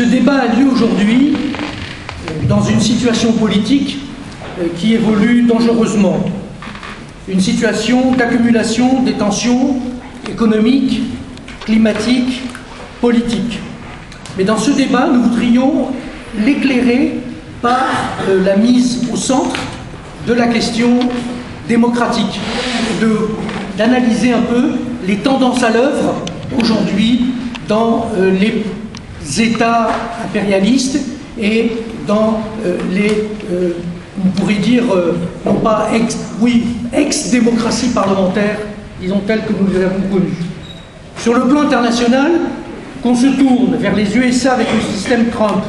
Ce débat a lieu aujourd'hui euh, dans une situation politique euh, qui évolue dangereusement. Une situation d'accumulation des tensions économiques, climatiques, politiques. Mais dans ce débat, nous voudrions l'éclairer par euh, la mise au centre de la question démocratique, d'analyser un peu les tendances à l'œuvre aujourd'hui dans les États impérialistes et dans euh, les, euh, on pourrait dire, non pas ex, oui, ex-démocratie parlementaire, disons telle que nous les avons connues. Sur le plan international, qu'on se tourne vers les USA avec le système Trump,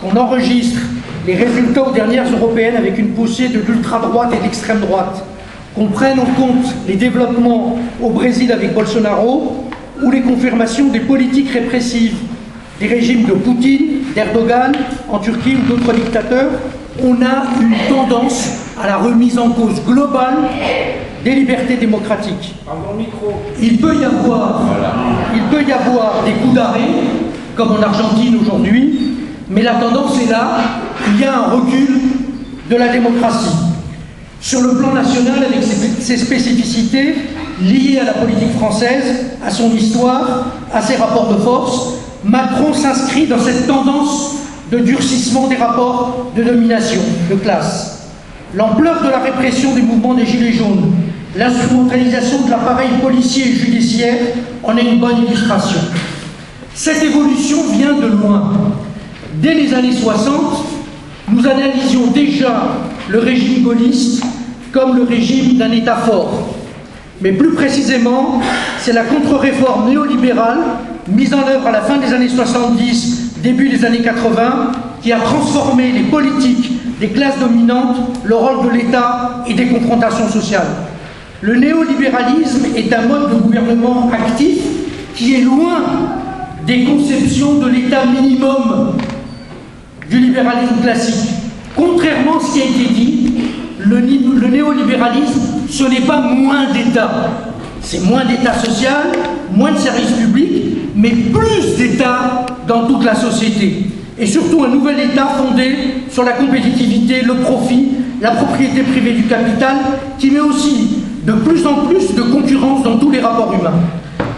qu'on enregistre les résultats aux dernières européennes avec une poussée de l'ultra-droite et de l'extrême droite, qu'on prenne en compte les développements au Brésil avec Bolsonaro ou les confirmations des politiques répressives des régimes de Poutine, d'Erdogan, en Turquie ou d'autres dictateurs, on a une tendance à la remise en cause globale des libertés démocratiques. Il peut y avoir, il peut y avoir des coups d'arrêt, comme en Argentine aujourd'hui, mais la tendance est là, il y a un recul de la démocratie. Sur le plan national, avec ses spécificités liées à la politique française, à son histoire, à ses rapports de force, Macron s'inscrit dans cette tendance de durcissement des rapports de domination, de classe. L'ampleur de la répression des mouvements des Gilets jaunes, l'instrumentalisation de l'appareil policier et judiciaire en est une bonne illustration. Cette évolution vient de loin. Dès les années 60, nous analysions déjà le régime gaulliste comme le régime d'un État fort. Mais plus précisément, c'est la contre-réforme néolibérale mise en œuvre à la fin des années 70, début des années 80, qui a transformé les politiques des classes dominantes, le rôle de l'État et des confrontations sociales. Le néolibéralisme est un mode de gouvernement actif qui est loin des conceptions de l'État minimum du libéralisme classique. Contrairement à ce qui a été dit, le, néolibéralisme, ce n'est pas moins d'État. C'est moins d'État social, moins de services publics, mais plus d'État dans toute la société. Et surtout un nouvel État fondé sur la compétitivité, le profit, la propriété privée du capital, qui met aussi de plus en plus de concurrence dans tous les rapports humains.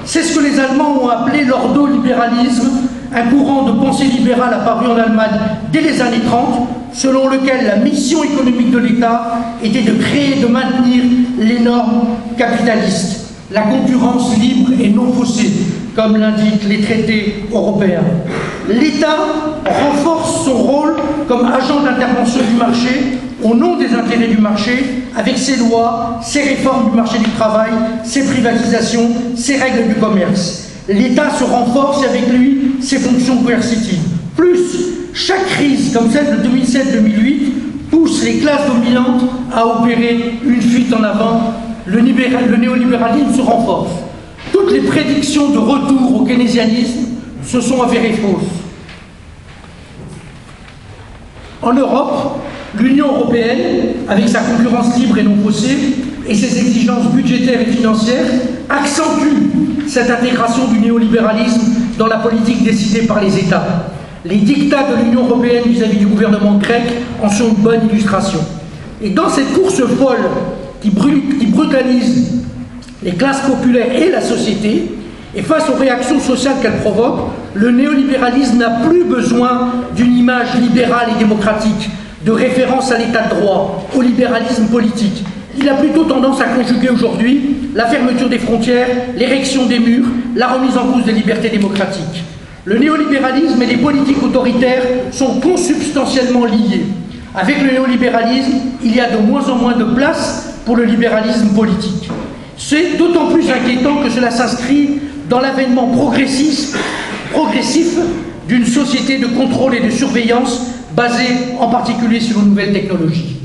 C'est ce que les Allemands ont appelé l'ordolibéralisme, un courant de pensée libérale apparu en Allemagne dès les années 30, selon lequel la mission économique de l'État était de créer et de maintenir les normes capitalistes, la concurrence libre et non faussée, comme l'indiquent les traités européens. L'État renforce son rôle comme agent d'intervention du marché au nom des intérêts du marché, avec ses lois, ses réformes du marché du travail, ses privatisations, ses règles du commerce. L'État se renforce avec lui ses fonctions coercitives. Plus, chaque crise, comme celle de 2007-2008, pousse les classes dominantes à opérer une fuite en avant. Le, néolibéralisme se renforce. Toutes les prédictions de retour au keynésianisme se sont avérées fausses. En Europe, l'Union européenne, avec sa concurrence libre et non faussée, et ses exigences budgétaires et financières, accentue cette intégration du néolibéralisme dans la politique décidée par les États. Les dictats de l'Union européenne vis-à-vis du gouvernement grec en sont une bonne illustration. Et dans cette course folle qui, qui brutalise les classes populaires et la société, et face aux réactions sociales qu'elle provoque, le néolibéralisme n'a plus besoin d'une image libérale et démocratique, de référence à l'état de droit, au libéralisme politique. Il a plutôt tendance à conjuguer aujourd'hui la fermeture des frontières, l'érection des murs, la remise en cause des libertés démocratiques. Le néolibéralisme et les politiques autoritaires sont consubstantiellement liés. Avec le néolibéralisme, il y a de moins en moins de place pour le libéralisme politique. C'est d'autant plus inquiétant que cela s'inscrit dans l'avènement progressif, d'une société de contrôle et de surveillance basée en particulier sur les nouvelles technologies.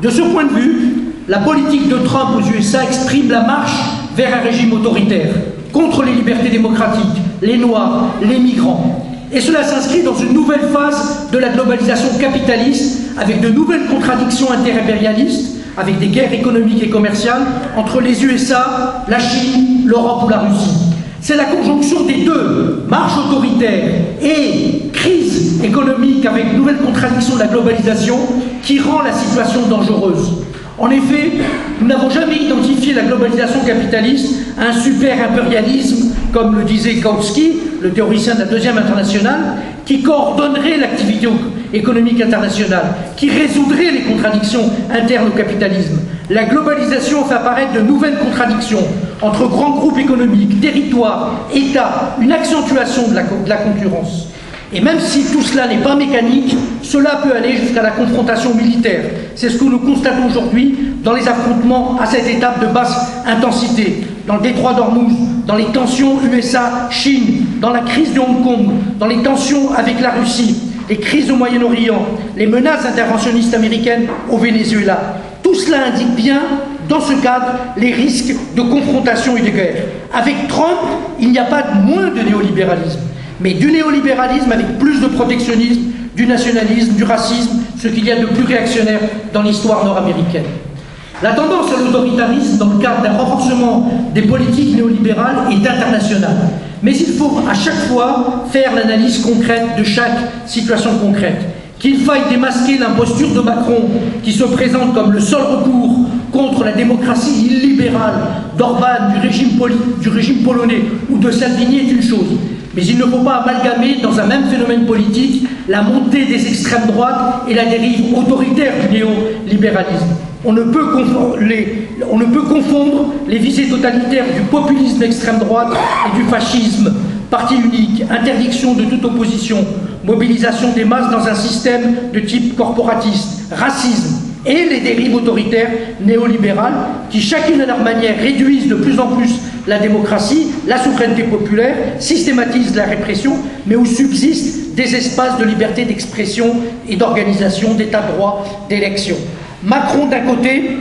De ce point de vue, la politique de Trump aux USA exprime la marche vers un régime autoritaire, contre les libertés démocratiques, les Noirs, les migrants. Et cela s'inscrit dans une nouvelle phase de la globalisation capitaliste, avec de nouvelles contradictions interimpérialistes, avec des guerres économiques et commerciales entre les USA, la Chine, l'Europe ou la Russie. C'est la conjonction des deux, marche autoritaire et crise économique avec nouvelle contradiction de la globalisation qui rend la situation dangereuse. En effet, nous n'avons jamais identifié la globalisation capitaliste à un super-impérialisme, comme le disait Kautsky, le théoricien de la Deuxième Internationale, qui coordonnerait l'activité économique internationale, qui résoudrait les contradictions internes au capitalisme. La globalisation fait apparaître de nouvelles contradictions entre grands groupes économiques, territoires, États, une accentuation de la, concurrence. Et même si tout cela n'est pas mécanique, cela peut aller jusqu'à la confrontation militaire. C'est ce que nous constatons aujourd'hui dans les affrontements à cette étape de basse intensité, dans le détroit d'Ormuz, dans les tensions USA-Chine, dans la crise de Hong Kong, dans les tensions avec la Russie, les crises au Moyen-Orient, les menaces interventionnistes américaines au Venezuela. Tout cela indique bien, dans ce cadre, les risques de confrontation et de guerre. Avec Trump, il n'y a pas moins de néolibéralisme mais du néolibéralisme avec plus de protectionnisme, du nationalisme, du racisme, ce qu'il y a de plus réactionnaire dans l'histoire nord-américaine. La tendance à l'autoritarisme dans le cadre d'un renforcement des politiques néolibérales est internationale. Mais il faut à chaque fois faire l'analyse concrète de chaque situation concrète. Qu'il faille démasquer l'imposture de Macron, qui se présente comme le seul recours contre la démocratie illibérale d'Orban, du régime, polonais ou de Salvini est une chose. Mais il ne faut pas amalgamer dans un même phénomène politique la montée des extrêmes droites et la dérive autoritaire du néolibéralisme. On ne, peut confondre les visées totalitaires du populisme extrême droite et du fascisme. Parti unique, interdiction de toute opposition, mobilisation des masses dans un système de type corporatiste, racisme, et les dérives autoritaires néolibérales qui, chacune à leur manière, réduisent de plus en plus la démocratie, la souveraineté populaire, systématisent la répression, mais où subsistent des espaces de liberté d'expression et d'organisation, d'état de droit, d'élection. Macron d'un côté,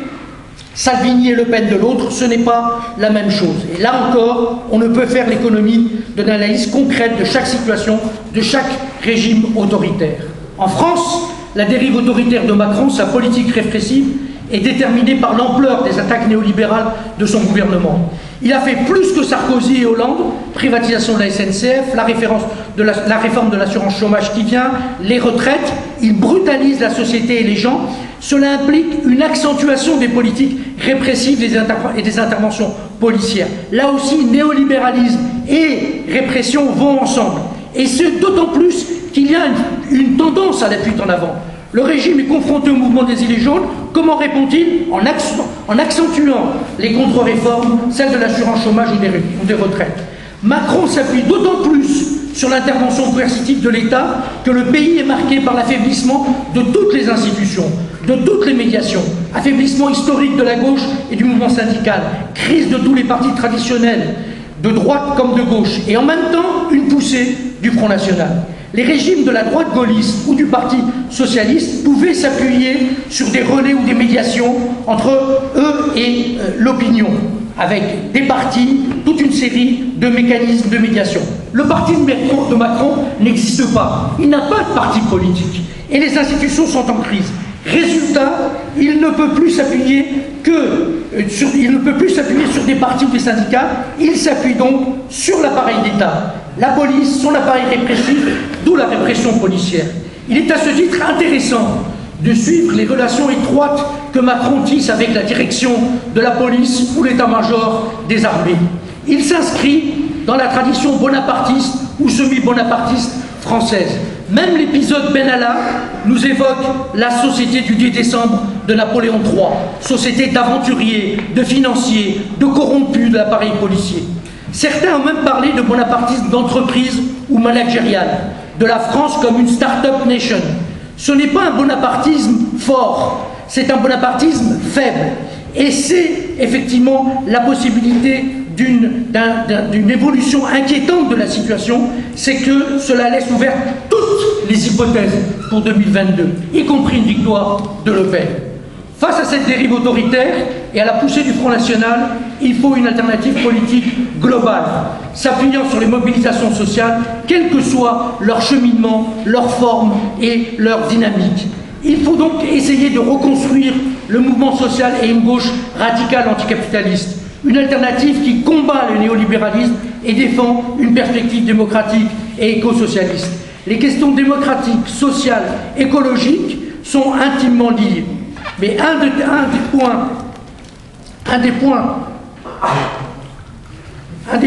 Salvini et Le Pen de l'autre, ce n'est pas la même chose. Et là encore, on ne peut faire l'économie de l'analyse concrète de chaque situation, de chaque régime autoritaire. En France, la dérive autoritaire de Macron, sa politique répressive, est déterminée par l'ampleur des attaques néolibérales de son gouvernement. Il a fait plus que Sarkozy et Hollande, privatisation de la SNCF, la, réforme de l'assurance chômage qui vient, les retraites, il brutalise la société et les gens. Cela implique une accentuation des politiques répressives et des interventions policières. Là aussi, néolibéralisme et répression vont ensemble. Et c'est d'autant plus qu'il y a une, tendance à la fuite en avant. Le régime est confronté au mouvement des Gilets jaunes. Comment répond-il en, en, accentuant les contre-réformes, celles de l'assurance chômage ou des, ou des retraites? Macron s'appuie d'autant plus sur l'intervention coercitive de l'État que le pays est marqué par l'affaiblissement de toutes les institutions, de toutes les médiations, affaiblissement historique de la gauche et du mouvement syndical, crise de tous les partis traditionnels, de droite comme de gauche, et en même temps une poussée du Front National les régimes de la droite gaulliste ou du Parti socialiste pouvaient s'appuyer sur des relais ou des médiations entre eux et euh, l'opinion, avec des partis, toute une série de mécanismes de médiation. Le parti de Macron n'existe pas. Il n'a pas de parti politique. Et les institutions sont en crise. Résultat, il ne peut plus s'appuyer que euh, il ne peut plus s'appuyer sur des partis ou des syndicats. Il s'appuie donc sur l'appareil d'État la police, son appareil répressif, d'où la répression policière. Il est à ce titre intéressant de suivre les relations étroites que Macron tisse avec la direction de la police ou l'état-major des armées. Il s'inscrit dans la tradition bonapartiste ou semi-bonapartiste française. Même l'épisode Benalla nous évoque la société du 10 décembre de Napoléon III, société d'aventuriers, de financiers, de corrompus de l'appareil policier. Certains ont même parlé de bonapartisme d'entreprise ou managérial, de la France comme une start-up nation. Ce n'est pas un bonapartisme fort, c'est un bonapartisme faible. Et c'est effectivement la possibilité d'une évolution inquiétante de la situation, c'est que cela laisse ouvertes toutes les hypothèses pour 2022, y compris une victoire de Le Pen. Face à cette dérive autoritaire et à la poussée du Front National, il faut une alternative politique globale, s'appuyant sur les mobilisations sociales, quel que soit leur cheminement, leur forme et leur dynamique. Il faut donc essayer de reconstruire le mouvement social et une gauche radicale anticapitaliste, une alternative qui combat le néolibéralisme et défend une perspective démocratique et éco-socialiste. Les questions démocratiques, sociales, écologiques sont intimement liées. Mais un, des points, un des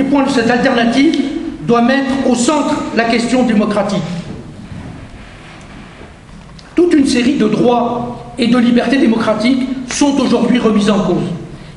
points, de cette alternative doit mettre au centre la question démocratique. Toute une série de droits et de libertés démocratiques sont aujourd'hui remis en cause.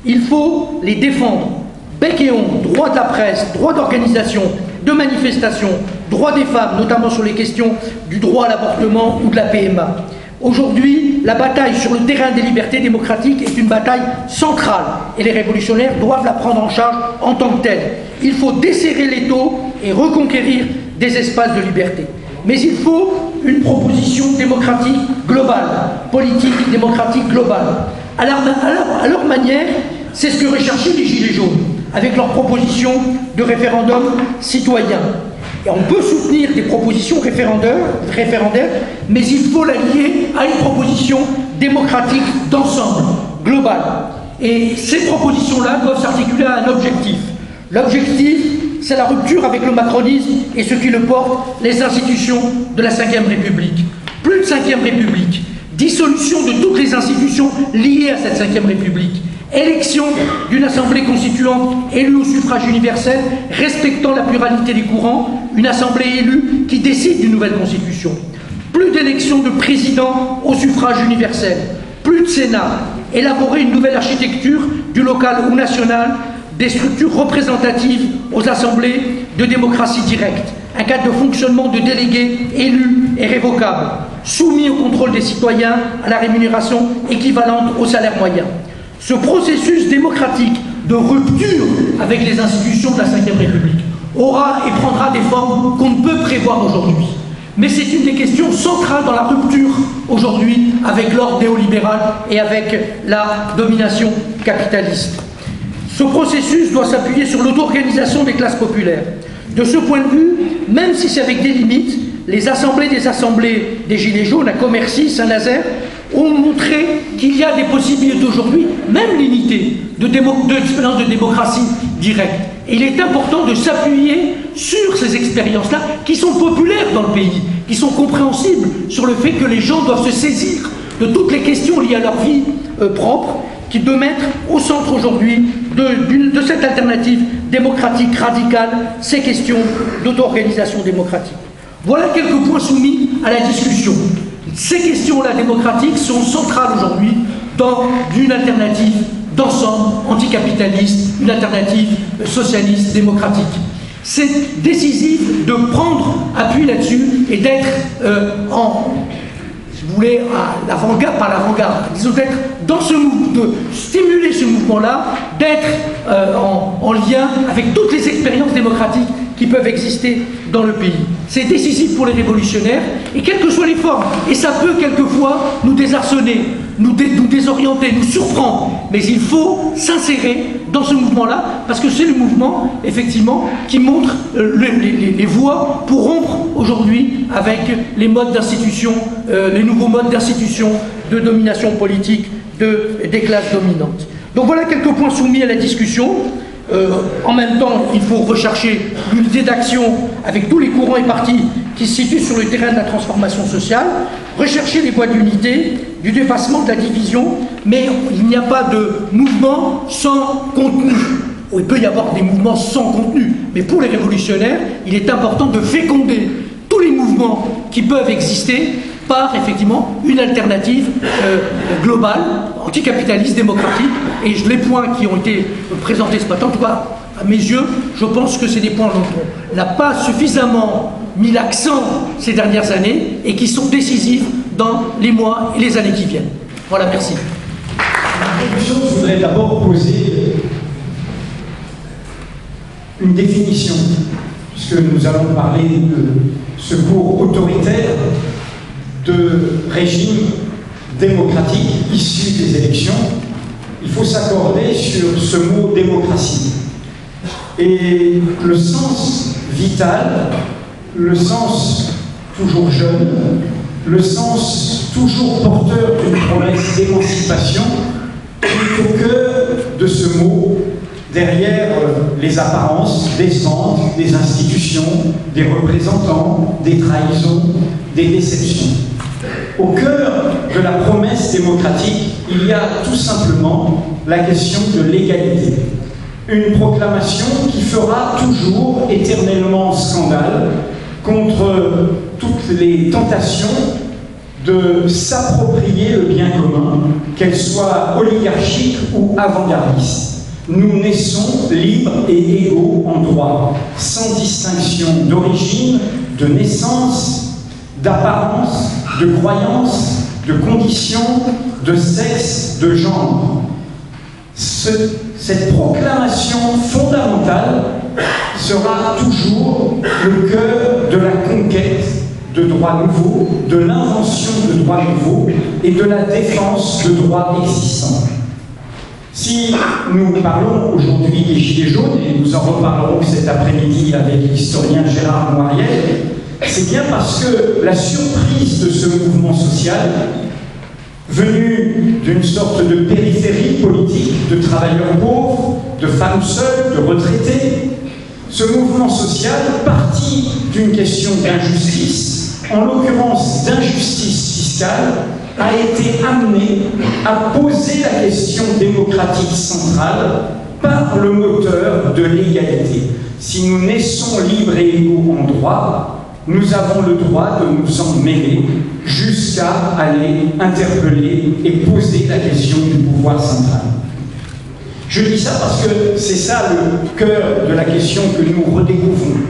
Il faut les défendre. Bec et droit de la presse, droit d'organisation, de manifestation, droit des femmes, notamment sur les questions du droit à l'avortement ou de la PMA. Aujourd'hui, la bataille sur le terrain des libertés démocratiques est une bataille centrale et les révolutionnaires doivent la prendre en charge en tant que telle. Il faut desserrer les taux et reconquérir des espaces de liberté. Mais il faut une proposition démocratique globale, politique démocratique globale. À leur, à leur manière, c'est ce que recherchaient les Gilets jaunes avec leur proposition de référendum citoyen. On peut soutenir des propositions référendaires, mais il faut la lier à une proposition démocratique d'ensemble, globale. Et ces propositions-là doivent s'articuler à un objectif. L'objectif, c'est la rupture avec le macronisme et ce qui le porte, les institutions de la Ve République. Plus de Ve République, dissolution de toutes les institutions liées à cette Ve République, élection d'une assemblée constituante élue au suffrage universel, respectant la pluralité des courants, une assemblée élue qui décide d'une nouvelle constitution. Plus d'élections de président au suffrage universel, plus de Sénat, élaborer une nouvelle architecture du local ou national, des structures représentatives aux assemblées de démocratie directe, un cadre de fonctionnement de délégués élus et révocables, soumis au contrôle des citoyens à la rémunération équivalente au salaire moyen. Ce processus démocratique de rupture avec les institutions de la Ve République aura et prendra des formes qu'on ne peut prévoir aujourd'hui. Mais c'est une des questions centrales dans la rupture aujourd'hui avec l'ordre néolibéral et avec la domination capitaliste. Ce processus doit s'appuyer sur l'auto-organisation des classes populaires. De ce point de vue, même si c'est avec des limites, les assemblées des assemblées des Gilets jaunes à Commercy, Saint-Nazaire, ont montré qu'il y a des possibilités aujourd'hui, même limitées, de, d'expérience de démocratie directe. Il est important de s'appuyer sur ces expériences-là, qui sont populaires dans le pays, qui sont compréhensibles sur le fait que les gens doivent se saisir de toutes les questions liées à leur vie euh, propre, qui doivent mettre au centre aujourd'hui de, de cette alternative démocratique radicale ces questions d'auto-organisation démocratique. Voilà quelques points soumis à la discussion. Ces questions-là démocratiques sont centrales aujourd'hui dans une alternative d'ensemble anticapitaliste, une alternative socialiste démocratique. C'est décisif de prendre appui là-dessus et d'être euh, en, si vous voulez, à l'avant-garde, par l'avant-garde, disons d'être dans ce mouvement, de stimuler ce mouvement-là, d'être euh, en lien avec toutes les expériences démocratiques qui peuvent exister dans le pays. C'est décisif pour les révolutionnaires, et quelles que soient les formes, et ça peut quelquefois nous désarçonner, nous, désorienter, nous surprendre, mais il faut s'insérer dans ce mouvement-là, parce que c'est le mouvement, effectivement, qui montre euh, les, voies pour rompre aujourd'hui avec les modes d'institution, euh, les nouveaux modes d'institution, de domination politique de, des classes dominantes. Donc voilà quelques points soumis à la discussion. Euh, en même temps, il faut rechercher l'unité d'action avec tous les courants et partis qui se situent sur le terrain de la transformation sociale, rechercher les voies d'unité, du dépassement de la division, mais il n'y a pas de mouvement sans contenu. Il peut y avoir des mouvements sans contenu, mais pour les révolutionnaires, il est important de féconder tous les mouvements qui peuvent exister par effectivement une alternative euh, globale, anticapitaliste, démocratique. Et les points qui ont été présentés ce matin, en tout cas à mes yeux, je pense que c'est des points dont on n'a pas suffisamment mis l'accent ces dernières années et qui sont décisifs dans les mois et les années qui viennent. Voilà, merci. Je voudrais d'abord poser une définition, puisque nous allons parler de ce cours autoritaire de régime démocratique issu des élections, il faut s'accorder sur ce mot démocratie. Et le sens vital, le sens toujours jeune, le sens toujours porteur d'une promesse d'émancipation, est au cœur de ce mot derrière les apparences des centres, des institutions, des représentants, des trahisons, des déceptions. Au cœur de la promesse démocratique, il y a tout simplement la question de l'égalité. Une proclamation qui fera toujours éternellement scandale contre toutes les tentations de s'approprier le bien commun, qu'elle soit oligarchique ou avant-gardiste. Nous naissons libres et égaux en droit, sans distinction d'origine, de naissance, d'apparence, de croyance, de condition, de sexe, de genre. cette proclamation fondamentale sera toujours le cœur de la conquête de droits nouveaux, de l'invention de droits nouveaux et de la défense de droits existants. Si nous parlons aujourd'hui des Gilets jaunes, et nous en reparlerons cet après-midi avec l'historien Gérard Noiriel, c'est bien parce que la surprise de ce mouvement social, venu d'une sorte de périphérie politique, de travailleurs pauvres, de femmes seules, de retraités, ce mouvement social, parti d'une question d'injustice, en l'occurrence d'injustice fiscale, a été amené à poser la question démocratique centrale par le moteur de l'égalité. Si nous naissons libres et égaux en droit, nous avons le droit de nous en mêler jusqu'à aller interpeller et poser la question du pouvoir central. Je dis ça parce que c'est ça le cœur de la question que nous redécouvrons.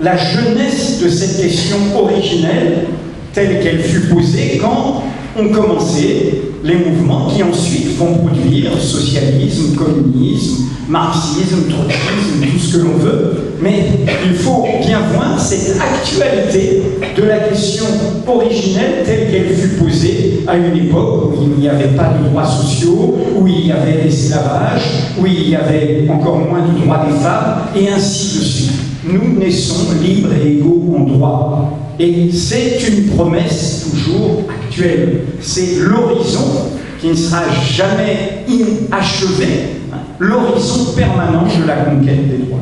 La jeunesse de cette question originelle, telle qu'elle fut posée quand ont commencé les mouvements qui ensuite vont produire socialisme, communisme, marxisme, trotskisme, tout ce que l'on veut. Mais il faut bien voir cette actualité de la question originelle telle qu'elle fut posée à une époque où il n'y avait pas de droits sociaux, où il y avait l'esclavage, où il y avait encore moins de droits des femmes, et ainsi de suite. Nous naissons libres et égaux en droit. Et c'est une promesse toujours actuelle. C'est l'horizon qui ne sera jamais inachevé, hein, l'horizon permanent de la conquête des droits.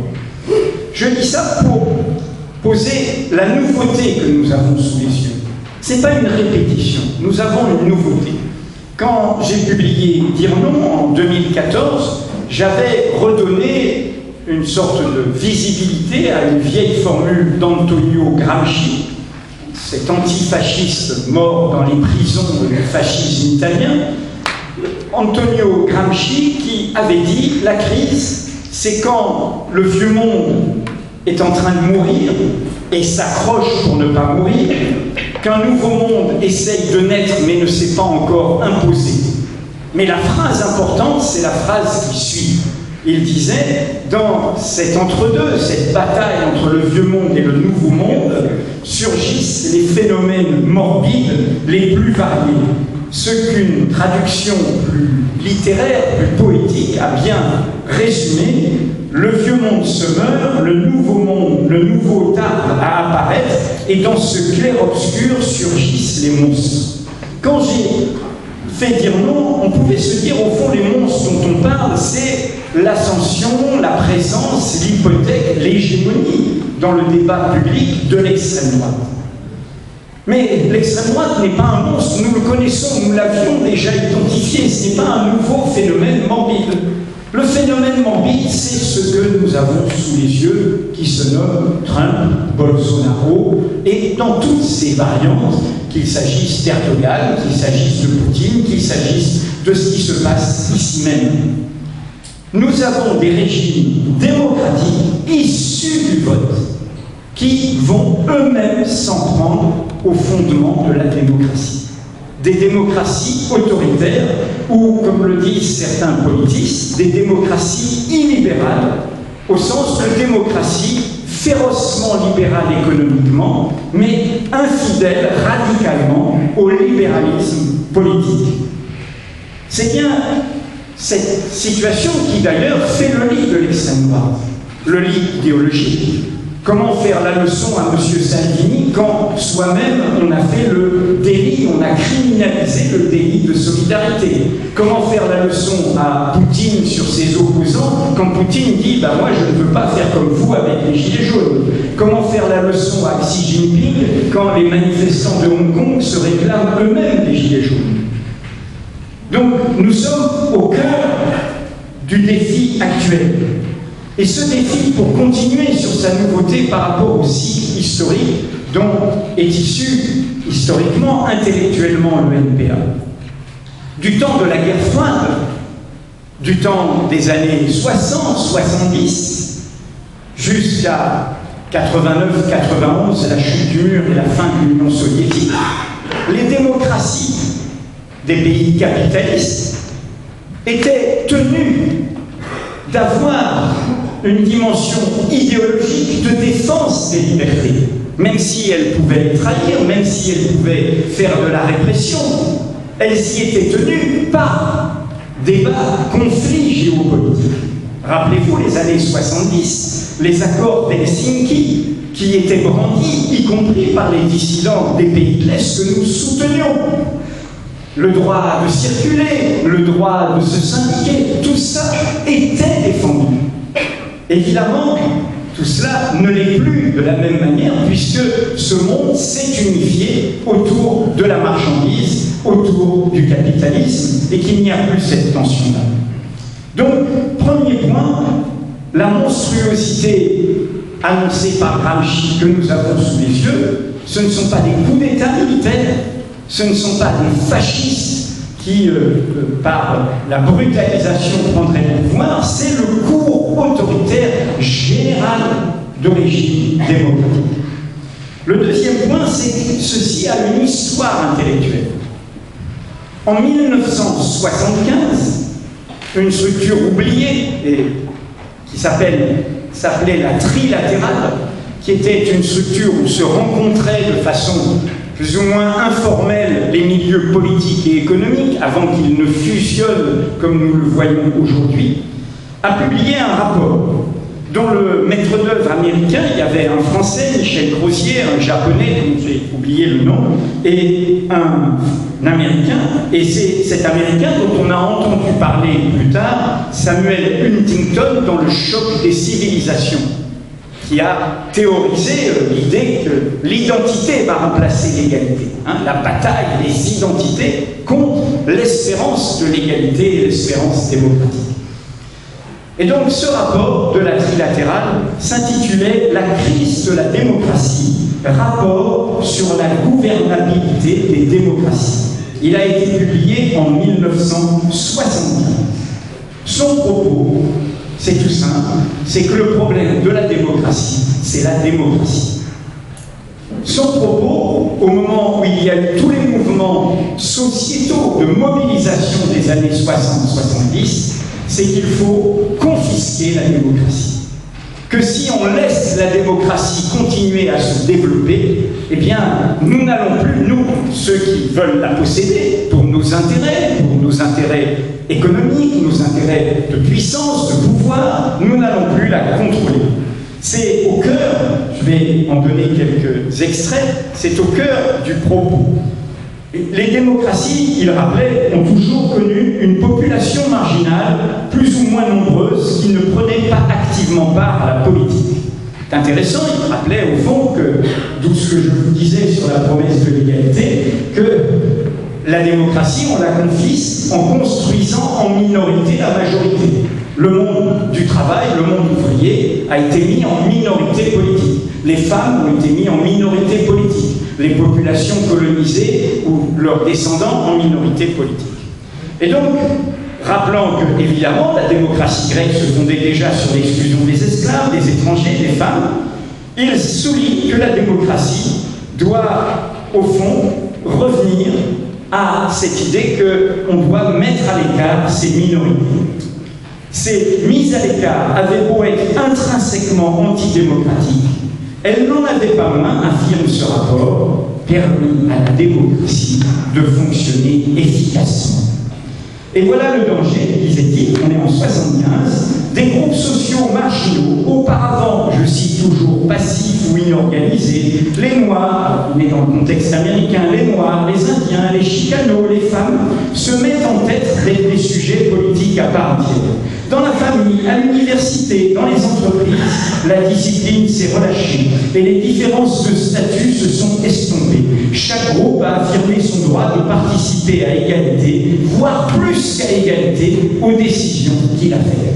Je dis ça pour poser la nouveauté que nous avons sous les yeux. Ce n'est pas une répétition, nous avons une nouveauté. Quand j'ai publié Dire non en 2014, j'avais redonné une sorte de visibilité à une vieille formule d'Antonio Gramsci, cet antifasciste mort dans les prisons du fascisme italien, Antonio Gramsci qui avait dit la crise, c'est quand le vieux monde est en train de mourir et s'accroche pour ne pas mourir, qu'un nouveau monde essaye de naître mais ne s'est pas encore imposé. Mais la phrase importante, c'est la phrase qui suit. Il disait, dans cet entre-deux, cette bataille entre le vieux monde et le nouveau monde, surgissent les phénomènes morbides les plus variés. Ce qu'une traduction plus littéraire, plus poétique a bien résumé, le vieux monde se meurt, le nouveau monde, le nouveau tarde à apparaître, et dans ce clair-obscur surgissent les monstres. Quand j'ai fait dire non, on pouvait se dire au fond les monstres dont on parle, c'est l'ascension, la présence, l'hypothèque, l'hégémonie dans le débat public de l'extrême droite. Mais l'extrême droite n'est pas un monstre, nous le connaissons, nous l'avions déjà identifié, ce n'est pas un nouveau phénomène morbide. Le phénomène morbide, c'est ce que nous avons sous les yeux, qui se nomme Trump, Bolsonaro, et dans toutes ces variantes, qu'il s'agisse d'Erdogan, qu'il s'agisse de Poutine, qu'il s'agisse de ce qui se passe ici même. Nous avons des régimes démocratiques issus du vote qui vont eux-mêmes s'en prendre au fondement de la démocratie. Des démocraties autoritaires ou, comme le disent certains politistes, des démocraties illibérales, au sens de démocratie férocement libérale économiquement, mais infidèle radicalement au libéralisme politique. C'est bien cette situation qui d'ailleurs fait le lit de l'extrême droite, le lit idéologique. Comment faire la leçon à M. Salvini quand soi-même on a fait le délit, on a criminalisé le délit de solidarité? Comment faire la leçon à Poutine sur ses opposants quand Poutine dit bah, Moi, je ne veux pas faire comme vous avec les Gilets jaunes? Comment faire la leçon à Xi Jinping quand les manifestants de Hong Kong se réclament eux-mêmes des Gilets jaunes? Donc, nous sommes au cœur du défi actuel. Et ce défi, pour continuer sur sa nouveauté par rapport au cycle historique dont est issu historiquement, intellectuellement le NPA, du temps de la guerre froide, du temps des années 60-70, jusqu'à 89-91, la chute du mur et la fin de l'Union soviétique, les démocraties des pays capitalistes étaient tenues d'avoir une dimension idéologique de défense des libertés, même si elles pouvaient les trahir, même si elles pouvaient faire de la répression, elles y étaient tenues par débats, conflits géopolitiques. Rappelez-vous les années 70, les accords d'Helsinki qui étaient brandis, y compris par les dissidents des pays de l'Est que nous soutenions. Le droit de circuler, le droit de se syndiquer, tout ça était défendu. Évidemment, tout cela ne l'est plus de la même manière puisque ce monde s'est unifié autour de la marchandise, autour du capitalisme et qu'il n'y a plus cette tension-là. Donc, premier point, la monstruosité annoncée par Gramsci que nous avons sous les yeux, ce ne sont pas des coups d'État militaires, ce ne sont pas des fascistes qui, euh, euh, par la brutalisation, prendrait le pouvoir, c'est le cours autoritaire général de régime démocratique. Le deuxième point, c'est que ceci a une histoire intellectuelle. En 1975, une structure oubliée et qui s'appelait la trilatérale, qui était une structure où se rencontraient de façon plus ou moins informels les milieux politiques et économiques, avant qu'ils ne fusionnent comme nous le voyons aujourd'hui, a publié un rapport dont le maître d'œuvre américain, il y avait un Français, Michel Crozier, un Japonais, dont j'ai oublié le nom, et un, Américain, et c'est cet Américain dont on a entendu parler plus tard, Samuel Huntington, dans le choc des civilisations qui a théorisé euh, l'idée que l'identité va remplacer l'égalité. Hein. la bataille des identités contre l'espérance de l'égalité et l'espérance démocratique. Et donc ce rapport de la trilatérale s'intitulait La crise de la démocratie, rapport sur la gouvernabilité des démocraties. Il a été publié en 1975. Son propos c'est tout simple, c'est que le problème de la démocratie, c'est la démocratie. Son propos, au moment où il y a eu tous les mouvements sociétaux de mobilisation des années 60-70, c'est qu'il faut confisquer la démocratie. Que si on laisse la démocratie continuer à se développer, eh nous n'allons plus, nous, ceux qui veulent la posséder, pour nos intérêts, pour nos intérêts économiques, nos intérêts de puissance, de pouvoir, nous n'allons plus la contrôler. C'est au cœur, je vais en donner quelques extraits, c'est au cœur du propos. Les démocraties, il rappelait, ont toujours connu une population marginale, plus ou moins nombreuse, qui ne prenait pas activement part à la politique. C'est intéressant, il rappelait au fond que, d'où ce que je vous disais sur la promesse de l'égalité, que la démocratie, on la confisque en construisant en minorité la majorité. Le monde du travail, le monde ouvrier a été mis en minorité politique. Les femmes ont été mis en minorité politique. Les populations colonisées ou leurs descendants en minorité politique. Et donc, rappelant que, évidemment, la démocratie grecque se fondait déjà sur l'exclusion des esclaves, des étrangers, des femmes, il souligne que la démocratie doit, au fond, revenir à cette idée qu'on doit mettre à l'écart ces minorités. Ces mises à l'écart avaient beau être intrinsèquement antidémocratiques, elles n'en avaient pas moins, affirme ce rapport, permis à la démocratie de fonctionner efficacement. Et voilà le danger, disait-il, on est en 75, des groupes sociaux marginaux, auparavant, je cite toujours, passifs ou inorganisés, les Noirs, mais dans le contexte américain, les Noirs, les Indiens, les Chicanos, les femmes, se mettent en tête des, sujets politiques à part entière. Dans la famille, à l'université, dans les entreprises, la discipline s'est relâchée et les différences de statut se sont estompées. Chaque groupe a affirmé son droit de participer à égalité, voire plus qu'à égalité, aux décisions qu'il a faites.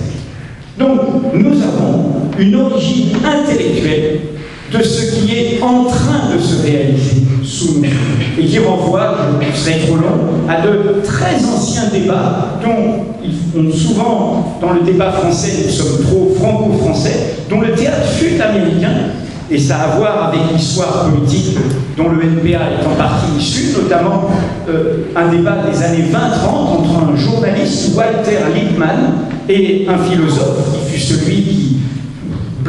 Donc, nous avons une origine intellectuelle de ce qui est en train de se réaliser sous nous et qui renvoie, je serai trop long, à de très anciens débats dont ils souvent, dans le débat français, nous sommes trop franco-français, dont le théâtre fut américain, et ça a à voir avec l'histoire politique dont le NPA est en partie issu, notamment euh, un débat des années 20-30 entre un journaliste, Walter Lippmann, et un philosophe qui fut celui qui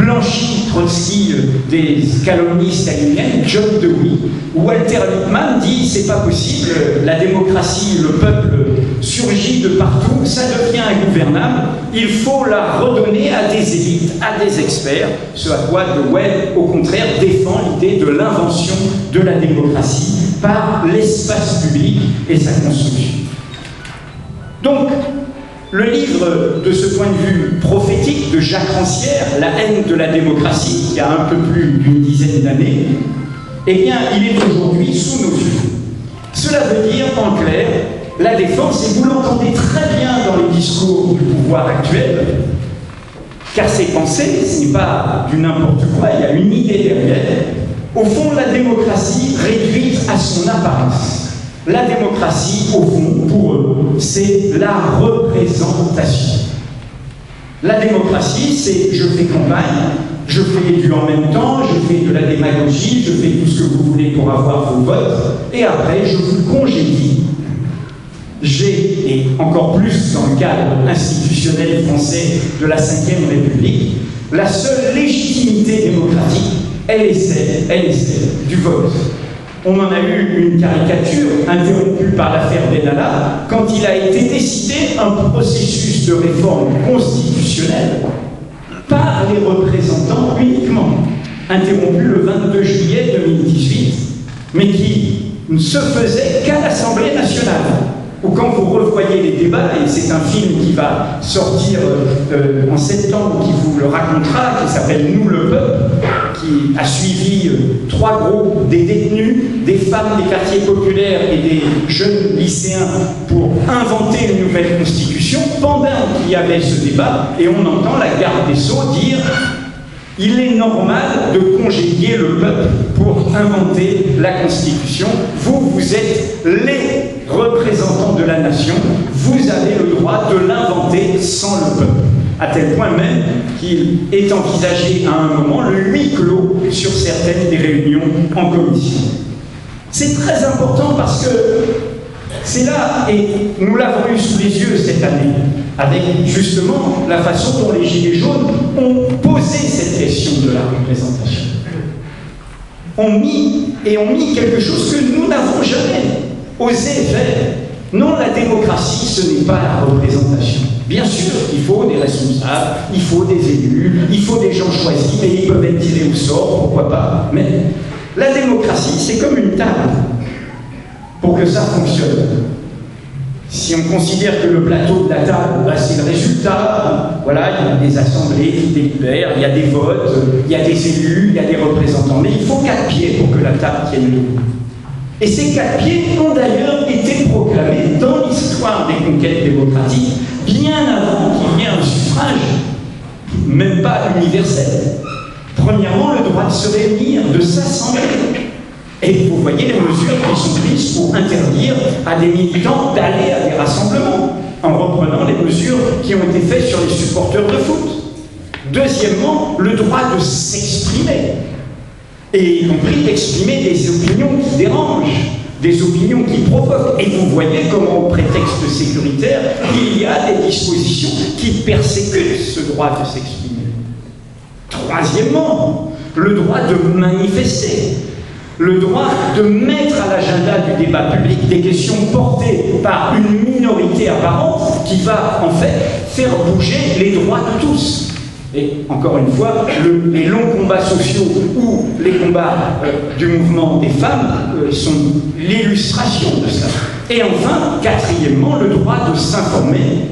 blanchit Trotsky euh, des calomnies staliniennes, John Dewey, où Walter Lippmann dit c'est pas possible, la démocratie, le peuple surgit de partout, ça devient ingouvernable, il faut la redonner à des élites, à des experts, ce à quoi De Webb, au contraire, défend l'idée de l'invention de la démocratie par l'espace public et sa construction. Donc, le livre, de ce point de vue prophétique, de Jacques Rancière, La haine de la démocratie, qui a un peu plus d'une dizaine d'années, eh bien, il est aujourd'hui sous nos yeux. Cela veut dire, en clair, la défense, et vous l'entendez très bien dans les discours du pouvoir actuel, car ces pensées, ce n'est pas du n'importe quoi, il y a une idée derrière. Au fond, la démocratie réduite à son apparence. La démocratie, au fond, pour eux, c'est la représentation. La démocratie, c'est je fais campagne, je fais du en même temps, je fais de la démagogie, je fais tout ce que vous voulez pour avoir vos votes, et après je vous congédie. J'ai, et encore plus dans le cadre institutionnel français de la Ve République, la seule légitimité démocratique, est celle, elle est celle du vote. On en a eu une caricature interrompue par l'affaire Benalla quand il a été décidé un processus de réforme constitutionnelle par les représentants uniquement, interrompu le 22 juillet 2018, mais qui ne se faisait qu'à l'Assemblée nationale. Ou quand vous revoyez les débats, et c'est un film qui va sortir euh, en septembre, qui vous le racontera, qui s'appelle Nous le peuple, qui a suivi euh, trois groupes, des détenus, des femmes des quartiers populaires et des jeunes lycéens pour inventer une nouvelle constitution, pendant qu'il y avait ce débat, et on entend la garde des Sceaux dire il est normal de congédier le peuple pour inventer la Constitution. Vous, vous êtes les représentants de la nation, vous avez le droit de l'inventer sans le peuple. À tel point même qu'il est envisagé à un moment le huis clos sur certaines des réunions en commission. C'est très important parce que c'est là, et nous l'avons eu sous les yeux cette année, avec justement la façon dont les Gilets jaunes ont posé cette question de la représentation. Ont mis, et ont mis quelque chose que nous n'avons jamais osé faire. Non, la démocratie, ce n'est pas la représentation. Bien sûr, il faut des responsables, il faut des élus, il faut des gens choisis, mais ils peuvent être tirés au sort, pourquoi pas. Mais la démocratie, c'est comme une table pour que ça fonctionne. Si on considère que le plateau de la table, bah, c'est le résultat, voilà, il y a des assemblées qui délibèrent, il y a des votes, il y a des élus, il y a des représentants, mais il faut quatre pieds pour que la table tienne debout. Et ces quatre pieds ont d'ailleurs été proclamés dans l'histoire des conquêtes démocratiques, bien avant qu'il y ait un suffrage, même pas universel. Premièrement, le droit de se réunir, de s'assembler, et vous voyez les mesures qui sont prises pour interdire à des militants d'aller à des rassemblements, en reprenant les mesures qui ont été faites sur les supporters de foot. Deuxièmement, le droit de s'exprimer, et y compris d'exprimer des opinions qui dérangent, des opinions qui provoquent. Et vous voyez comment, au prétexte sécuritaire, il y a des dispositions qui persécutent ce droit de s'exprimer. Troisièmement, le droit de manifester le droit de mettre à l'agenda du débat public des questions portées par une minorité apparente qui va en fait faire bouger les droits de tous. Et encore une fois, les longs combats sociaux ou les combats euh, du mouvement des femmes euh, sont l'illustration de ça. Et enfin, quatrièmement, le droit de s'informer,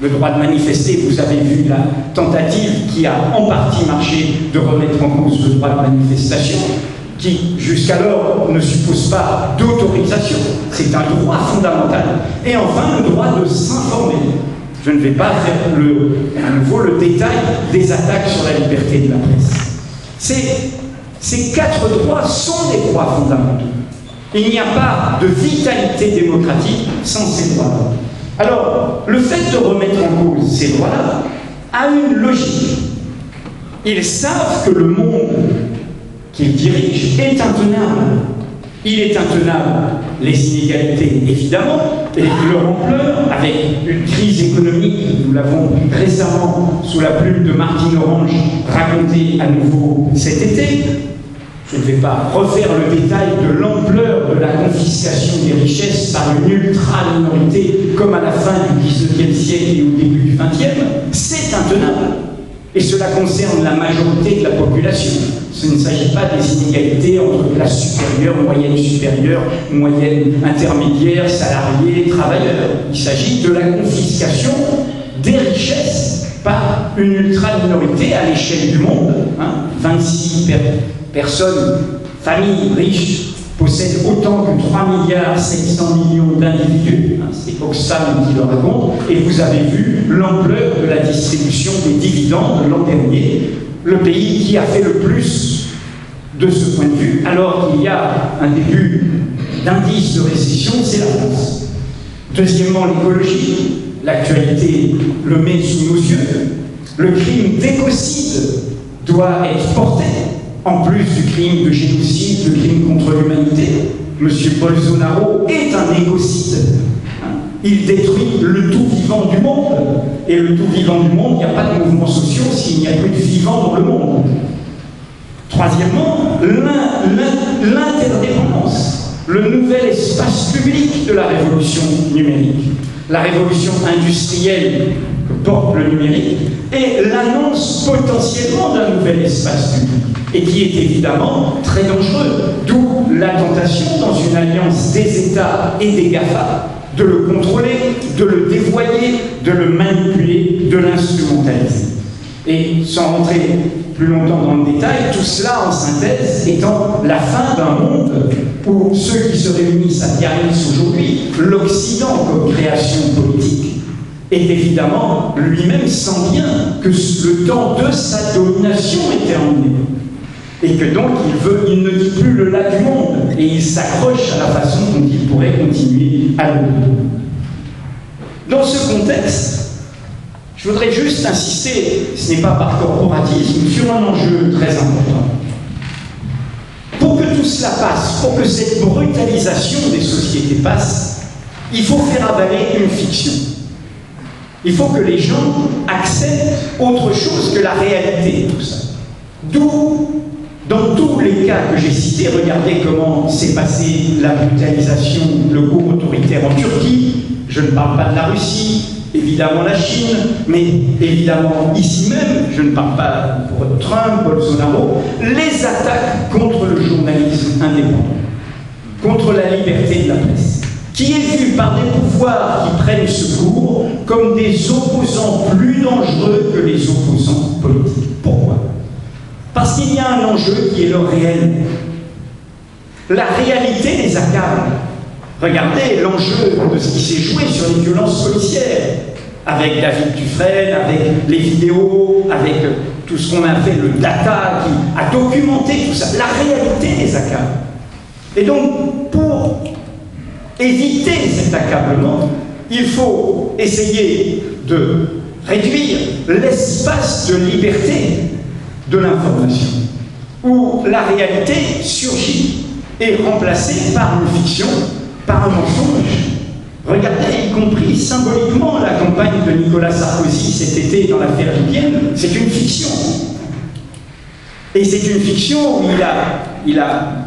le droit de manifester. Vous avez vu la tentative qui a en partie marché de remettre en cause le droit de manifestation qui jusqu'alors ne suppose pas d'autorisation. C'est un droit fondamental. Et enfin, le droit de s'informer. Je ne vais pas faire le, à nouveau le détail des attaques sur la liberté de la presse. Ces, ces quatre droits sont des droits fondamentaux. Il n'y a pas de vitalité démocratique sans ces droits-là. Alors, le fait de remettre en cause ces droits-là a une logique. Ils savent que le monde qu'il dirige est intenable. Il est intenable, les inégalités évidemment, et leur ampleur, avec une crise économique, nous l'avons récemment, sous la plume de Martine Orange, raconté à nouveau cet été. Je ne vais pas refaire le détail de l'ampleur de la confiscation des richesses par une ultra-minorité, comme à la fin du XIXe siècle et au début du XXe. C'est intenable. Et cela concerne la majorité de la population. Ce ne s'agit pas des inégalités entre classe supérieure, moyenne supérieure, moyenne intermédiaire, salariés, travailleurs. Il s'agit de la confiscation des richesses par une ultra-minorité à l'échelle du monde. 26 hein. Personnes, familles riches, possèdent autant que 3 milliards 700 millions d'individus. Hein, c'est Oxfam qui le raconte. Et vous avez vu l'ampleur de la distribution des dividendes l'an dernier. Le pays qui a fait le plus de ce point de vue, alors qu'il y a un début d'indice de récession, c'est la France. Deuxièmement, l'écologie. L'actualité le met sous nos yeux. Le crime d'écocide doit être porté en plus du crime de génocide, du crime contre l'humanité, M. Bolsonaro est un écocide. Il détruit le tout vivant du monde. Et le tout vivant du monde, il n'y a pas de mouvements sociaux s'il n'y a plus de vivants dans le monde. Troisièmement, l'interdépendance, le nouvel espace public de la révolution numérique. La révolution industrielle que porte le numérique et l'annonce potentiellement d'un nouvel espace public et qui est évidemment très dangereux. D'où la tentation dans une alliance des États et des GAFA de le contrôler, de le dévoyer, de le manipuler, de l'instrumentaliser. Et sans rentrer plus longtemps dans le détail, tout cela en synthèse étant la fin d'un monde où ceux qui se réunissent à Biarritz aujourd'hui, l'Occident comme création politique, est évidemment lui-même sent bien que le temps de sa domination est terminé et que donc il, ne dit plus le là du monde, et il s'accroche à la façon dont il pourrait continuer à le Dans ce contexte, je voudrais juste insister, ce n'est pas par corporatisme, sur un enjeu très important. Pour que tout cela passe, pour que cette brutalisation des sociétés passe, il faut faire avaler une fiction. Il faut que les gens acceptent autre chose que la réalité de tout ça. D'où dans tous les cas que j'ai cités, regardez comment s'est passée la brutalisation, le coup autoritaire en Turquie. Je ne parle pas de la Russie, évidemment la Chine, mais évidemment ici même, je ne parle pas pour Trump, Bolsonaro, les attaques contre le journalisme indépendant, contre la liberté de la presse, qui est vue par des pouvoirs qui prennent secours comme des opposants plus dangereux que les opposants politiques. Pourquoi? Parce qu'il y a un enjeu qui est le réel. La réalité les accable. Regardez l'enjeu de ce qui s'est joué sur les violences policières, avec David Dufresne, avec les vidéos, avec tout ce qu'on a fait, le data qui a documenté tout ça. La réalité les accable. Et donc, pour éviter cet accablement, il faut essayer de réduire l'espace de liberté de l'information, où la réalité surgit et remplacée par une fiction, par un mensonge. Regardez, y compris symboliquement, la campagne de Nicolas Sarkozy cet été dans l'affaire libyenne, c'est une fiction. Et c'est une fiction où il a il a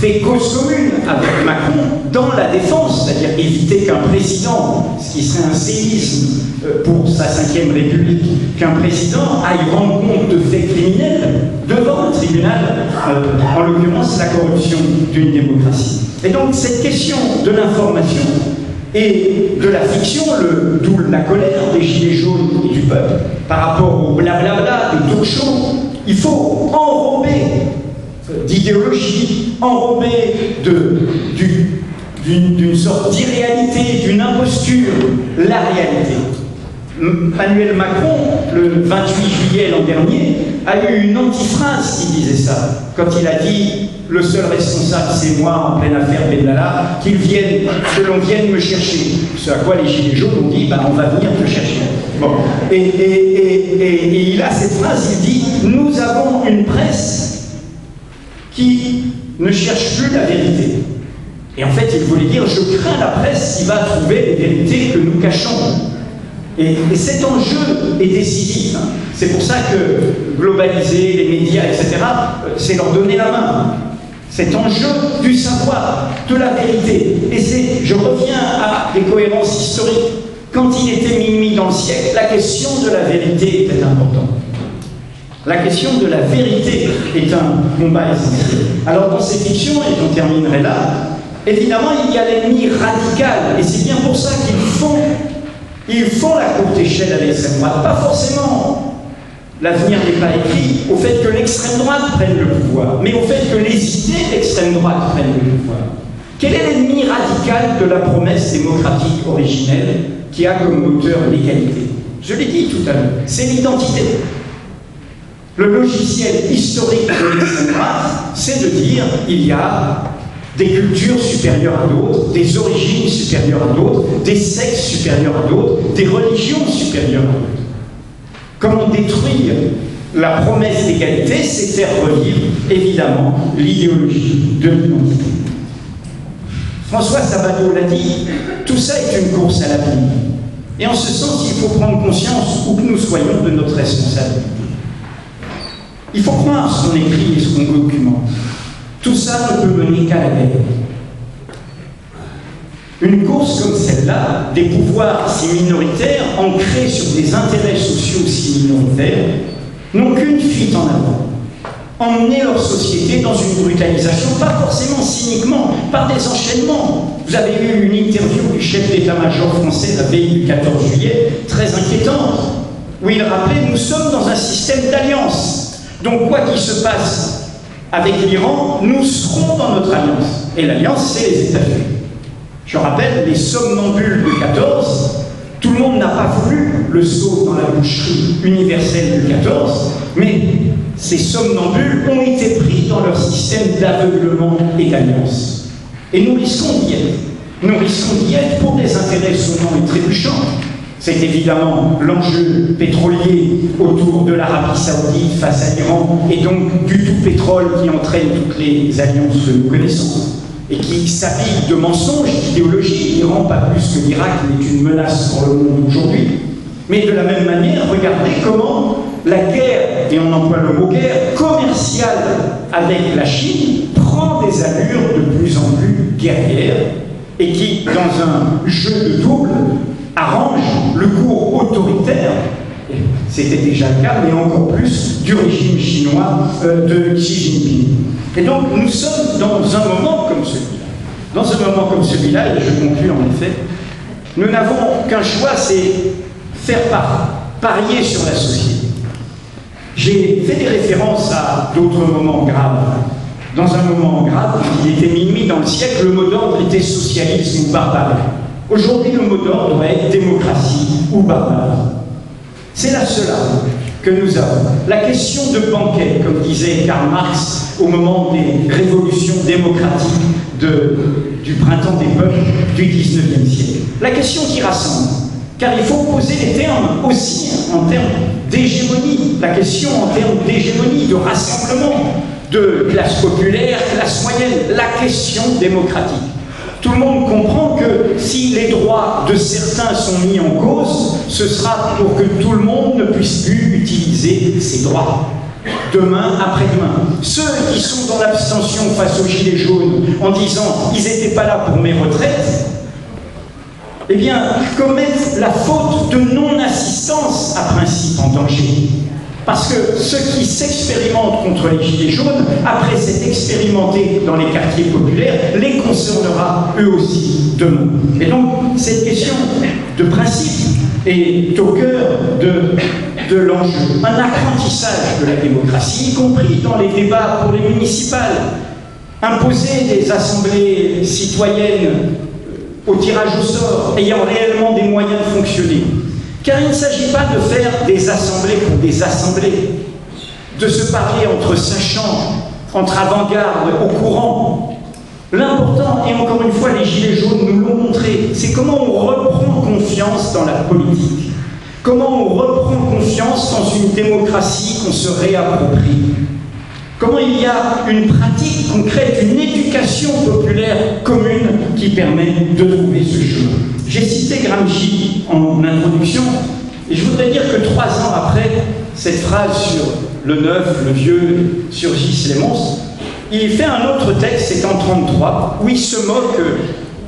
fait cause commune avec Macron dans la défense, c'est-à-dire éviter qu'un président, ce qui serait un séisme euh, pour sa cinquième République, qu'un président aille rendre compte de faits criminels devant un tribunal, euh, en l'occurrence la corruption d'une démocratie. Et donc cette question de l'information et de la fiction, d'où la colère des gilets jaunes du peuple, par rapport au blablabla des talk il faut enrober d'idéologie, enrobée d'une sorte d'irréalité, d'une imposture, la réalité. Emmanuel Macron, le 28 juillet l'an dernier, a eu une antiphrase qui disait ça, quand il a dit le seul responsable c'est moi en pleine affaire Benalla, qu'il vienne, que l'on vienne me chercher. Ce à quoi les Gilets jaunes ont dit bah, on va venir te chercher. Et, et, il a cette phrase, il dit nous avons une presse ne cherche plus la vérité. Et en fait, il voulait dire je crains la presse qui va trouver les vérités que nous cachons. Et, cet enjeu est décisif. Hein. C'est pour ça que globaliser les médias, etc., euh, c'est leur donner la main. Cet enjeu du savoir, de la vérité. Et c'est, je reviens à des cohérences historiques. Quand il était minuit dans le siècle, la question de la vérité était importante. La question de la vérité est un combat essentiel. Alors dans ces fictions, et j'en terminerai là, évidemment il y a l'ennemi radical, et c'est bien pour ça qu'ils font ils font la courte échelle à l'extrême droite. Pas forcément. L'avenir n'est pas écrit au fait que l'extrême droite prenne le pouvoir, mais au fait que les idées d'extrême droite prennent le pouvoir. Quel est l'ennemi radical de la promesse démocratique originelle qui a comme moteur l'égalité? Je l'ai dit tout à l'heure, c'est l'identité. Le logiciel historique de droite, c'est de dire il y a des cultures supérieures à d'autres, des origines supérieures à d'autres, des sexes supérieurs à d'autres, des religions supérieures à d'autres. Comment détruire la promesse d'égalité, c'est faire revivre, évidemment, l'idéologie de l'identité. François Sabato l'a dit, tout ça est une course à l'avenir. Et en ce sens, il faut prendre conscience, où que nous soyons, de notre responsabilité. Il faut croire ce qu'on écrit et ce qu'on documente. Tout ça ne peut mener qu'à la guerre. Une course comme celle-là, des pouvoirs si minoritaires, ancrés sur des intérêts sociaux si minoritaires, n'ont qu'une fuite en avant. Emmener leur société dans une brutalisation, pas forcément cyniquement, par des enchaînements. Vous avez eu une interview du chef d'état-major français la veille du 14 juillet, très inquiétante, où il rappelait Nous sommes dans un système d'alliance. Donc, quoi qu'il se passe avec l'Iran, nous serons dans notre alliance. Et l'alliance, c'est les États-Unis. Je rappelle, les somnambules de 14, tout le monde n'a pas voulu le saut dans la boucherie universelle de 14, mais ces somnambules ont été pris dans leur système d'aveuglement et d'alliance. Et nous risquons d'y être. Nous risquons d'y être pour des intérêts souvent et trébuchants, c'est évidemment l'enjeu pétrolier autour de l'Arabie saoudite face à l'Iran et donc du tout pétrole qui entraîne toutes les alliances que nous connaissons et qui s'habille de mensonges, d'idéologie. L'Iran, pas plus que l'Irak, n'est une menace pour le monde aujourd'hui. Mais de la même manière, regardez comment la guerre, et on emploie le mot guerre, commerciale avec la Chine prend des allures de plus en plus guerrières et qui, dans un jeu de double, arrange le cours autoritaire, c'était déjà le cas, mais encore plus du régime chinois euh, de Xi Jinping. Et donc nous sommes dans un moment comme celui-là. Dans un moment comme celui-là, et je conclue en effet, nous n'avons qu'un choix, c'est faire part, parier sur la société. J'ai fait des références à d'autres moments graves. Dans un moment grave, il était minuit dans le siècle, le mot d'ordre était socialisme ou barbarie. Aujourd'hui, le mot d'ordre être démocratie ou barbarie. C'est la seule arme que nous avons. La question de banquet, comme disait Karl Marx au moment des révolutions démocratiques du printemps des peuples du XIXe siècle. La question qui rassemble. Car il faut poser les termes aussi en termes d'hégémonie. La question en termes d'hégémonie, de rassemblement, de classe populaire, classe moyenne. La question démocratique. Tout le monde comprend que si les droits de certains sont mis en cause, ce sera pour que tout le monde ne puisse plus utiliser ses droits. demain, après-demain. Ceux qui sont dans l'abstention face aux Gilets jaunes en disant ils n'étaient pas là pour mes retraites, eh bien, commettent la faute de non-assistance à principe en danger. Parce que ce qui s'expérimente contre les Gilets jaunes, après s'être expérimenté dans les quartiers populaires, les concernera eux aussi demain. Et donc, cette question de principe est au cœur de, de l'enjeu. Un apprentissage de la démocratie, y compris dans les débats pour les municipales. Imposer des assemblées citoyennes au tirage au sort, ayant réellement des moyens de fonctionner. Car il ne s'agit pas de faire des assemblées pour des assemblées, de se parler entre sachants, entre avant-garde, au courant. L'important, et encore une fois les Gilets jaunes nous l'ont montré, c'est comment on reprend confiance dans la politique, comment on reprend confiance dans une démocratie qu'on se réapproprie. Comment il y a une pratique concrète, une éducation populaire commune qui permet de trouver ce chemin. J'ai cité Gramsci en introduction, et je voudrais dire que trois ans après cette phrase sur le neuf, le vieux, surgissent les monstres, il fait un autre texte, c'est en 33, où il se moque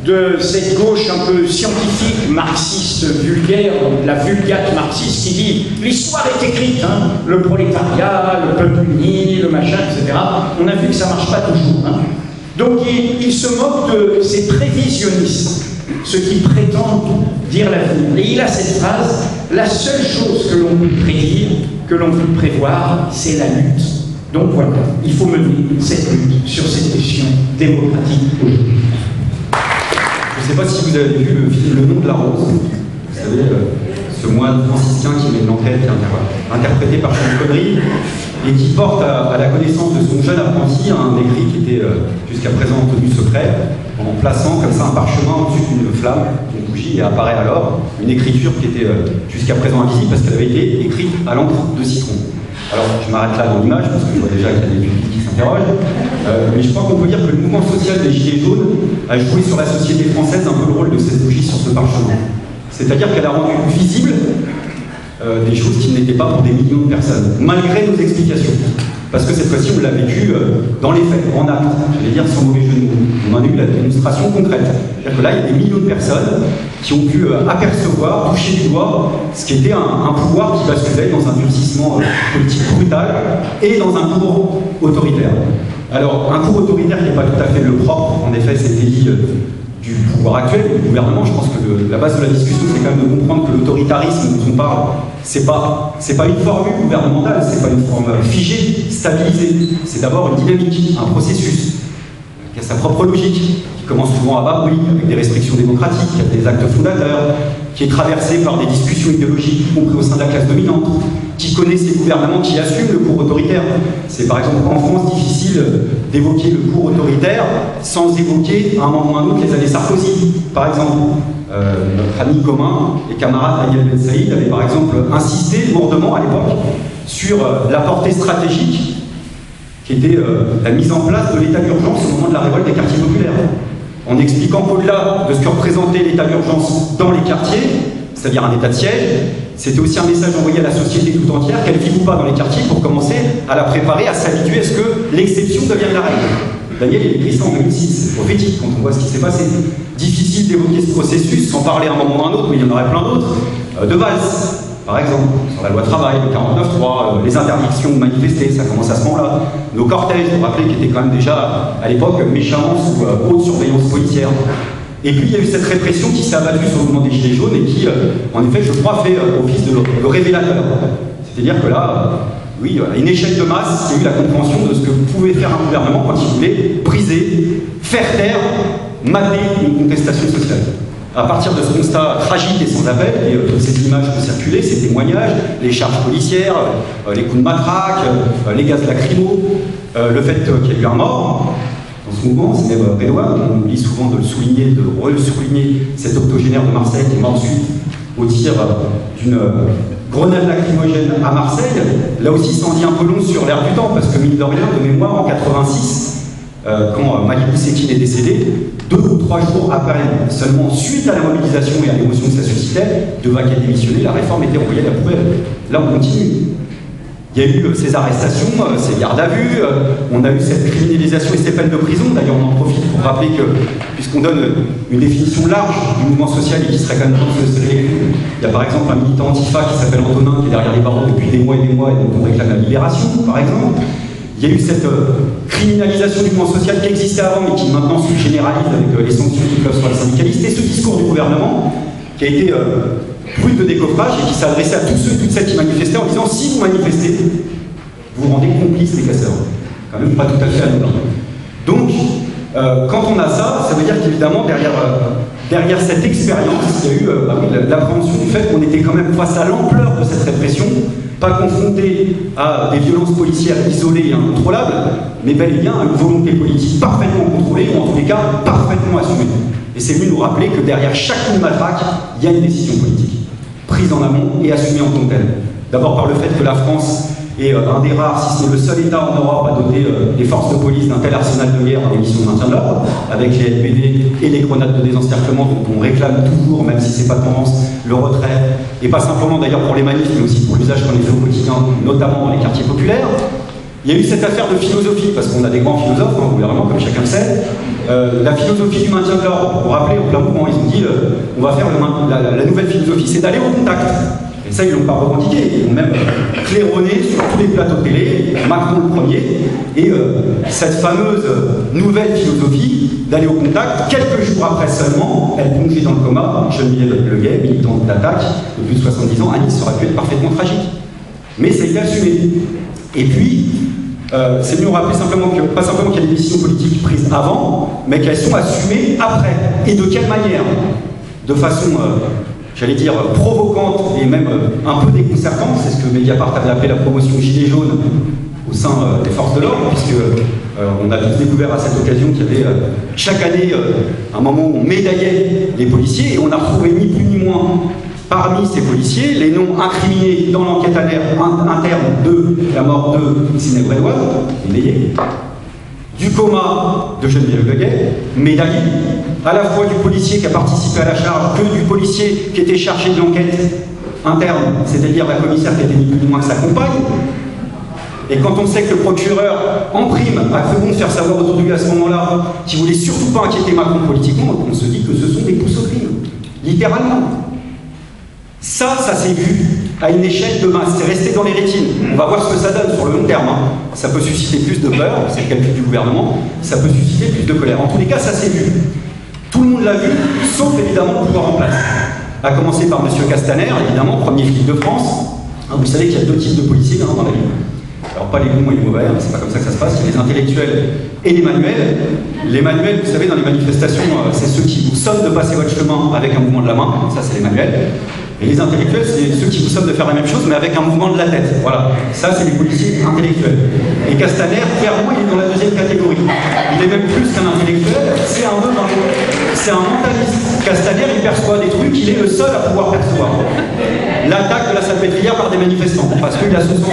de cette gauche un peu scientifique, marxiste, vulgaire, la vulgate marxiste, qui dit l'histoire est écrite, hein, le prolétariat, le peuple uni, le machin, etc. On a vu que ça ne marche pas toujours. Hein. Donc il, il, se moque de ces prévisionnistes, ceux qui prétendent dire l'avenir. Et il a cette phrase la seule chose que l'on peut prédire, que l'on peut prévoir, c'est la lutte. Donc voilà, il faut mener cette lutte sur cette question démocratique aujourd'hui. Je ne sais pas si vous avez vu le film Le nom de la rose. Vous savez, euh, ce moine franciscain qui met une enquête, interprété par Sean Connery, et qui porte à, la connaissance de son jeune apprenti un écrit qui était euh, jusqu'à présent tenu secret, en plaçant comme ça un parchemin au-dessus d'une flamme, d'une bougie, et apparaît alors une écriture qui était euh, jusqu'à présent invisible parce qu'elle avait été écrite à l'encre de citron. Alors, je m'arrête là dans l'image, parce que je vois déjà qu'il y a des publics qui s'interrogent. Euh, mais je crois qu'on peut dire que le mouvement social des Gilets jaunes a joué sur la société française un peu le rôle de cette bougie sur ce parchemin. C'est-à-dire qu'elle a rendu visible euh, des choses qui n'étaient pas pour des millions de personnes, malgré nos explications. Parce que cette fois-ci, on l'a vécu euh, dans les faits, en acte, je vais dire sans mauvais jeu de mots. On en a eu la démonstration concrète. C'est-à-dire que là, il y a des millions de personnes qui ont pu euh, apercevoir, toucher du doigt ce qui était un, pouvoir qui basculait dans un durcissement politique brutal et dans un cours autoritaire. Alors, un cours autoritaire qui n'est pas tout à fait le propre, en effet, c'était dit du pouvoir actuel, du gouvernement. Je pense que la base de la discussion, c'est quand même de comprendre que l'autoritarisme dont on parle, c'est pas, c'est pas une formule gouvernementale, c'est pas une forme figée, stabilisée. C'est d'abord une dynamique, un processus qui a sa propre logique, qui commence souvent à bas bruit, avec des restrictions démocratiques, des actes fondateurs, qui est traversé par des discussions idéologiques, y compris au sein de la classe dominante, qui connaît ces gouvernements qui assument le cours autoritaire. C'est par exemple en France difficile d'évoquer le cours autoritaire sans évoquer à un moment ou à un autre les années Sarkozy. Par exemple, euh, notre ami commun et camarade Daniel Ben Saïd avait par exemple insisté lourdement à l'époque sur euh, la portée stratégique qui était euh, la mise en place de l'état d'urgence au moment de la révolte des quartiers populaires. En expliquant qu'au-delà de ce que représentait l'état d'urgence dans les quartiers, c'est-à-dire un état de siège, c'était aussi un message envoyé à la société tout entière, qu'elle vive ou pas dans les quartiers, pour commencer à la préparer, à s'habituer à ce que l'exception devienne la règle. Daniel, il ça en 2006, c'est prophétique quand on voit ce qui s'est passé. Difficile d'évoquer ce processus sans parler à un moment ou à un autre, mais il y en aurait plein d'autres. Euh, de Valls, par exemple, sur la loi travail, le 49.3, euh, les interdictions de manifester, ça commence à ce moment-là. Nos cortèges, vous rappelez, qui étaient quand même déjà à l'époque méchamment sous euh, haute surveillance policière. Et puis il y a eu cette répression qui s'est abattue sur le mouvement des Gilets jaunes et qui, euh, en effet, je crois, fait office de, de révélateur. C'est-à-dire que là, oui, une échelle de masse, a eu la compréhension de ce que pouvait faire un gouvernement quand il voulait briser, faire taire, mater une contestation sociale. À partir de ce constat tragique et sans appel, et euh, ces images ont circulé, ces témoignages, les charges policières, euh, les coups de matraque, euh, les gaz lacrymaux, le fait qu'il y a eu un mort, dans ce mouvement, c'est même Bédoin, on oublie souvent de le souligner, de re-souligner cet octogénaire de Marseille qui est mort ensuite au tir d'une grenade lacrymogène à Marseille. Là aussi, ça dit un peu long sur l'air du temps, parce que mine de rien, de mémoire, en 86, euh, quand euh, Malibou Sekine est décédé, deux ou trois jours après, seulement suite à la mobilisation et à l'émotion que ça suscitait, de vaquer démissionner, la réforme était envoyée à la poubelle. Là, on continue. Il y a eu ces arrestations, ces gardes à vue, on a eu cette criminalisation et ces peines de prison. D'ailleurs, on en profite pour rappeler que, puisqu'on donne une définition large du mouvement social et qui serait quand même de se il y a par exemple un militant antifa qui s'appelle Antonin qui est derrière les barreaux depuis des mois et des mois et dont on réclame la libération, par exemple. Il y a eu cette criminalisation du mouvement social qui existait avant mais qui maintenant se généralise avec les sanctions qui peuvent sur les syndicalistes et ce discours du gouvernement qui a été brut de décoffrage et qui s'adressait à tous ceux et toutes celles qui manifestaient en disant si vous manifestez, vous vous rendez complice des casseurs. Quand même pas tout à fait anodin. Donc, euh, quand on a ça, ça veut dire qu'évidemment, derrière, euh, derrière cette expérience, il y a eu euh, bah l'appréhension du fait qu'on était quand même face à l'ampleur de cette répression, pas confronté à des violences policières isolées et incontrôlables, mais bel et bien à une volonté politique parfaitement contrôlée, ou en tous les cas parfaitement assumée. Et c'est venu nous rappeler que derrière chaque de maltraque, il y a une décision politique prise en amont et assumée en tant que telle. D'abord par le fait que la France est euh, un des rares, si ce n'est le seul État en Europe à doter euh, les forces de police d'un tel arsenal de guerre en missions de maintien de l'ordre, avec les LPD et les grenades de désencerclement dont on réclame toujours, même si c'est pas tendance, le retrait, et pas simplement d'ailleurs pour les manifs, mais aussi pour l'usage qu'on les fait au quotidien, notamment dans les quartiers populaires. Il y a eu cette affaire de philosophie, parce qu'on a des grands philosophes dans le gouvernement, comme chacun le sait. Euh, la philosophie du maintien de l'ordre, pour rappeler au plein mouvement, ils ont dit euh, on va faire la, nouvelle philosophie, c'est d'aller au contact. Et ça, ils ne l'ont pas revendiqué, ils ont même claironné sur tous les plateaux télé, Macron le premier, et euh, cette fameuse nouvelle philosophie d'aller au contact, quelques jours après seulement, elle plongeait dans le coma, Geneviève Leguet, militante d'attaque, de plus de 70 ans, ça aurait pu être parfaitement tragique. Mais été assumé. Et puis, euh, c'est mieux rappeler simplement que, pas simplement qu'il y a des décisions politiques prises avant, mais qu'elles sont assumées après. Et de quelle manière? De façon, euh, j'allais dire, provocante et même euh, un peu déconcertante, c'est ce que Mediapart avait appelé la promotion gilet jaune au sein des forces de l'ordre, puisque on a découvert à cette occasion qu'il y avait chaque année un moment où on médaillait les policiers et on a retrouvé ni plus ni moins Parmi ces policiers, les noms incriminés dans l'enquête interne de la mort de Sidney Bredouard, du coma de Geneviève Beguet, médaillé, à la fois du policier qui a participé à la charge que du policier qui était chargé de l'enquête interne, c'est-à-dire la commissaire qui était ni plus ni moins que sa compagne. Et quand on sait que le procureur, en prime, a fait de faire savoir autour de lui à ce moment-là qu'il voulait surtout pas inquiéter Macron politiquement, on se dit que ce sont des pousses au crime, littéralement. Ça, ça s'est vu à une échelle de masse, c'est resté dans les rétines. On va voir ce que ça donne sur le long terme. Hein. Ça peut susciter plus de peur, c'est le calcul du gouvernement, ça peut susciter plus de colère. En tous les cas, ça s'est vu. Tout le monde l'a vu, sauf évidemment le pouvoir en place. À commencer par M. Castaner, évidemment, premier flic de France. Hein, vous savez qu'il y a deux types de policiers hein, dans la vie. Alors pas les bons et les mauvais, c'est pas comme ça que ça se passe, il y a les intellectuels et les manuels. Les manuels, vous savez, dans les manifestations, euh, c'est ceux qui vous sonnent de passer votre chemin avec un mouvement de la main, ça c'est les manuels. Et les intellectuels, c'est ceux qui vous somment de faire la même chose, mais avec un mouvement de la tête. Voilà. Ça, c'est les policiers intellectuels. Et Castaner, clairement, il est dans la deuxième catégorie. Il est même plus qu'un intellectuel, c'est un peu C'est un mentaliste. Castaner, il perçoit des trucs, il est le seul à pouvoir percevoir. L'attaque de la salpêtrière par des manifestants, parce qu'il a ce sens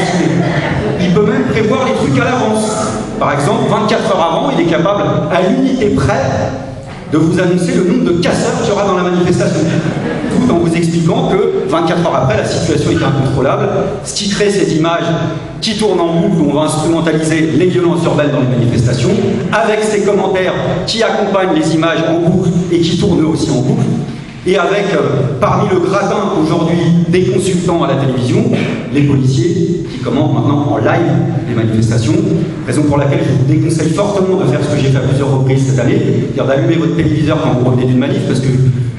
Il peut même prévoir les trucs à l'avance. Par exemple, 24 heures avant, il est capable, à l'unité près, de vous annoncer le nombre de casseurs qu'il y aura dans la manifestation. En vous expliquant que 24 heures après, la situation est incontrôlable, crée ces images qui tournent en boucle, où on va instrumentaliser les violences urbaines dans les manifestations, avec ces commentaires qui accompagnent les images en boucle et qui tournent aussi en boucle, et avec, euh, parmi le gratin aujourd'hui des consultants à la télévision, les policiers qui commentent maintenant en live les manifestations, raison pour laquelle je vous déconseille fortement de faire ce que j'ai fait à plusieurs reprises cette année, c'est-à-dire d'allumer votre téléviseur quand vous revenez d'une manif, parce que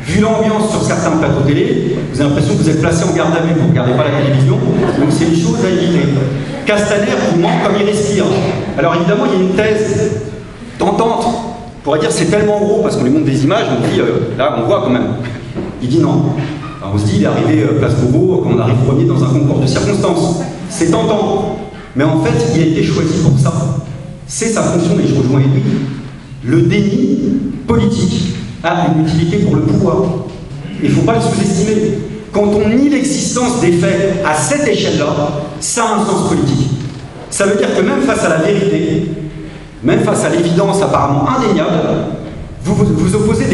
vu l'ambiance sur certains plateaux télé, vous avez l'impression que vous êtes placé en garde à vue, vous ne regardez pas la télévision, donc c'est une chose à éviter. Castaner vous manque comme il respire. Alors évidemment, il y a une thèse tentante on pourrait dire c'est tellement gros parce qu'on lui montre des images, on dit euh, là on voit quand même. Il dit non. On se dit il est arrivé euh, place Beauvau quand on arrive premier dans un concours de circonstances. C'est tentant. Mais en fait, il a été choisi pour ça. C'est sa fonction, et je rejoins lui. Le déni politique a une utilité pour le pouvoir. Il ne faut pas le sous-estimer. Quand on nie l'existence des faits à cette échelle-là, ça a un sens politique. Ça veut dire que même face à la vérité, même face à l'évidence apparemment indéniable, vous, vous, opposez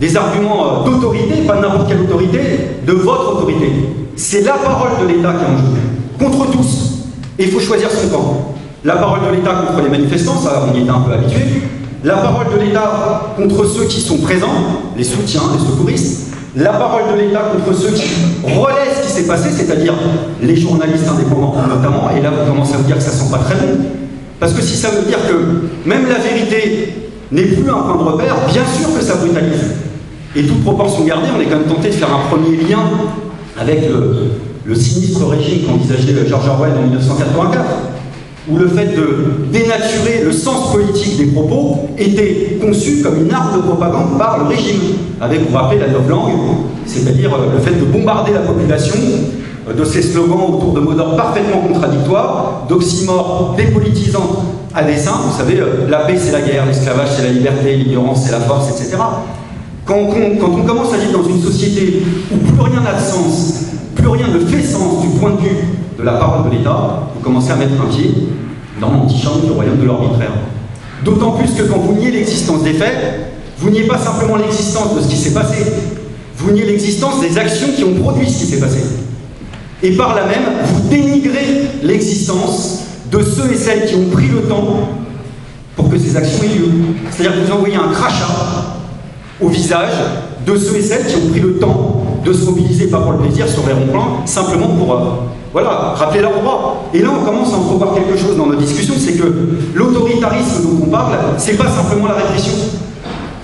des, arguments euh, d'autorité, pas n'importe quelle autorité, de votre autorité. C'est la parole de l'État qui est en jeu, contre tous. Il faut choisir son camp. La parole de l'État contre les manifestants, ça on y était un peu habitué. La parole de l'État contre ceux qui sont présents, les soutiens, les secouristes. La parole de l'État contre ceux qui relaient ce qui s'est passé, c'est-à-dire les journalistes indépendants notamment. Et là, vous commencez à vous dire que ça sent pas très bon. Parce que si ça veut dire que même la vérité n'est plus un point de repère, bien sûr que ça brutalise. Et toute proportion gardée, on est quand même tenté de faire un premier lien avec le, sinistre régime qu'envisageait George Orwell en 1984, où le fait de dénaturer le sens politique des propos était conçu comme une arme de propagande par le régime, avec, vous rappelez, la langue, c'est-à-dire euh, le fait de bombarder la population euh, de ces slogans autour de mots d'ordre parfaitement contradictoires, d'oxymores dépolitisants à dessein. Vous savez, euh, la paix c'est la guerre, l'esclavage c'est la liberté, l'ignorance c'est la force, etc. Quand on, commence à vivre dans une société où plus rien n'a de sens, plus rien ne fait sens du point de vue de la parole de l'État, vous commencez à mettre un pied dans l'antichambre du royaume de l'arbitraire. D'autant plus que quand vous niez l'existence des faits, vous niez pas simplement l'existence de ce qui s'est passé, vous niez l'existence des actions qui ont produit ce qui s'est passé. Et par là même, vous dénigrez l'existence de ceux et celles qui ont pris le temps pour que ces actions aient lieu. C'est-à-dire que vous envoyez un crachat au visage de ceux et celles qui ont pris le temps de se mobiliser, pas pour le plaisir, sur les ronds-points, simplement pour euh, voilà, rappeler leur droit. Et là, on commence à entrevoir quelque chose dans nos discussions, c'est que l'autoritarisme dont on parle, c'est pas simplement la répression,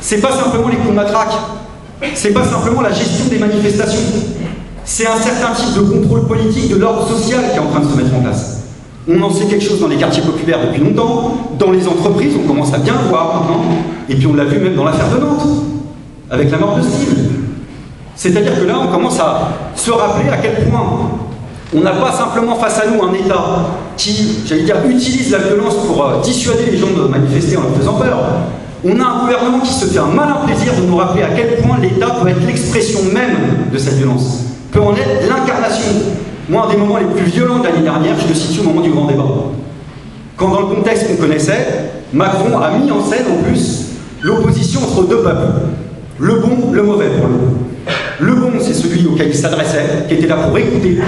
c'est pas simplement les coups de matraque, c'est pas simplement la gestion des manifestations, c'est un certain type de contrôle politique de l'ordre social qui est en train de se mettre en place. On en sait quelque chose dans les quartiers populaires depuis longtemps, dans les entreprises, on commence à bien le voir maintenant, et puis on l'a vu même dans l'affaire de Nantes avec la mort de Steve. C'est-à-dire que là, on commence à se rappeler à quel point on n'a pas simplement face à nous un État qui, j'allais dire, utilise la violence pour euh, dissuader les gens de manifester en leur faisant peur. On a un gouvernement qui se fait un malin plaisir de nous rappeler à quel point l'État peut être l'expression même de cette violence, peut en être l'incarnation? Moi, un des moments les plus violents de l'année dernière, je le situe au moment du grand débat. Quand, dans le contexte qu'on connaissait, Macron a mis en scène en plus l'opposition entre deux peuples. Le bon, le mauvais pour le bon. Le bon, c'est celui auquel il s'adressait, qui était là pour écouter,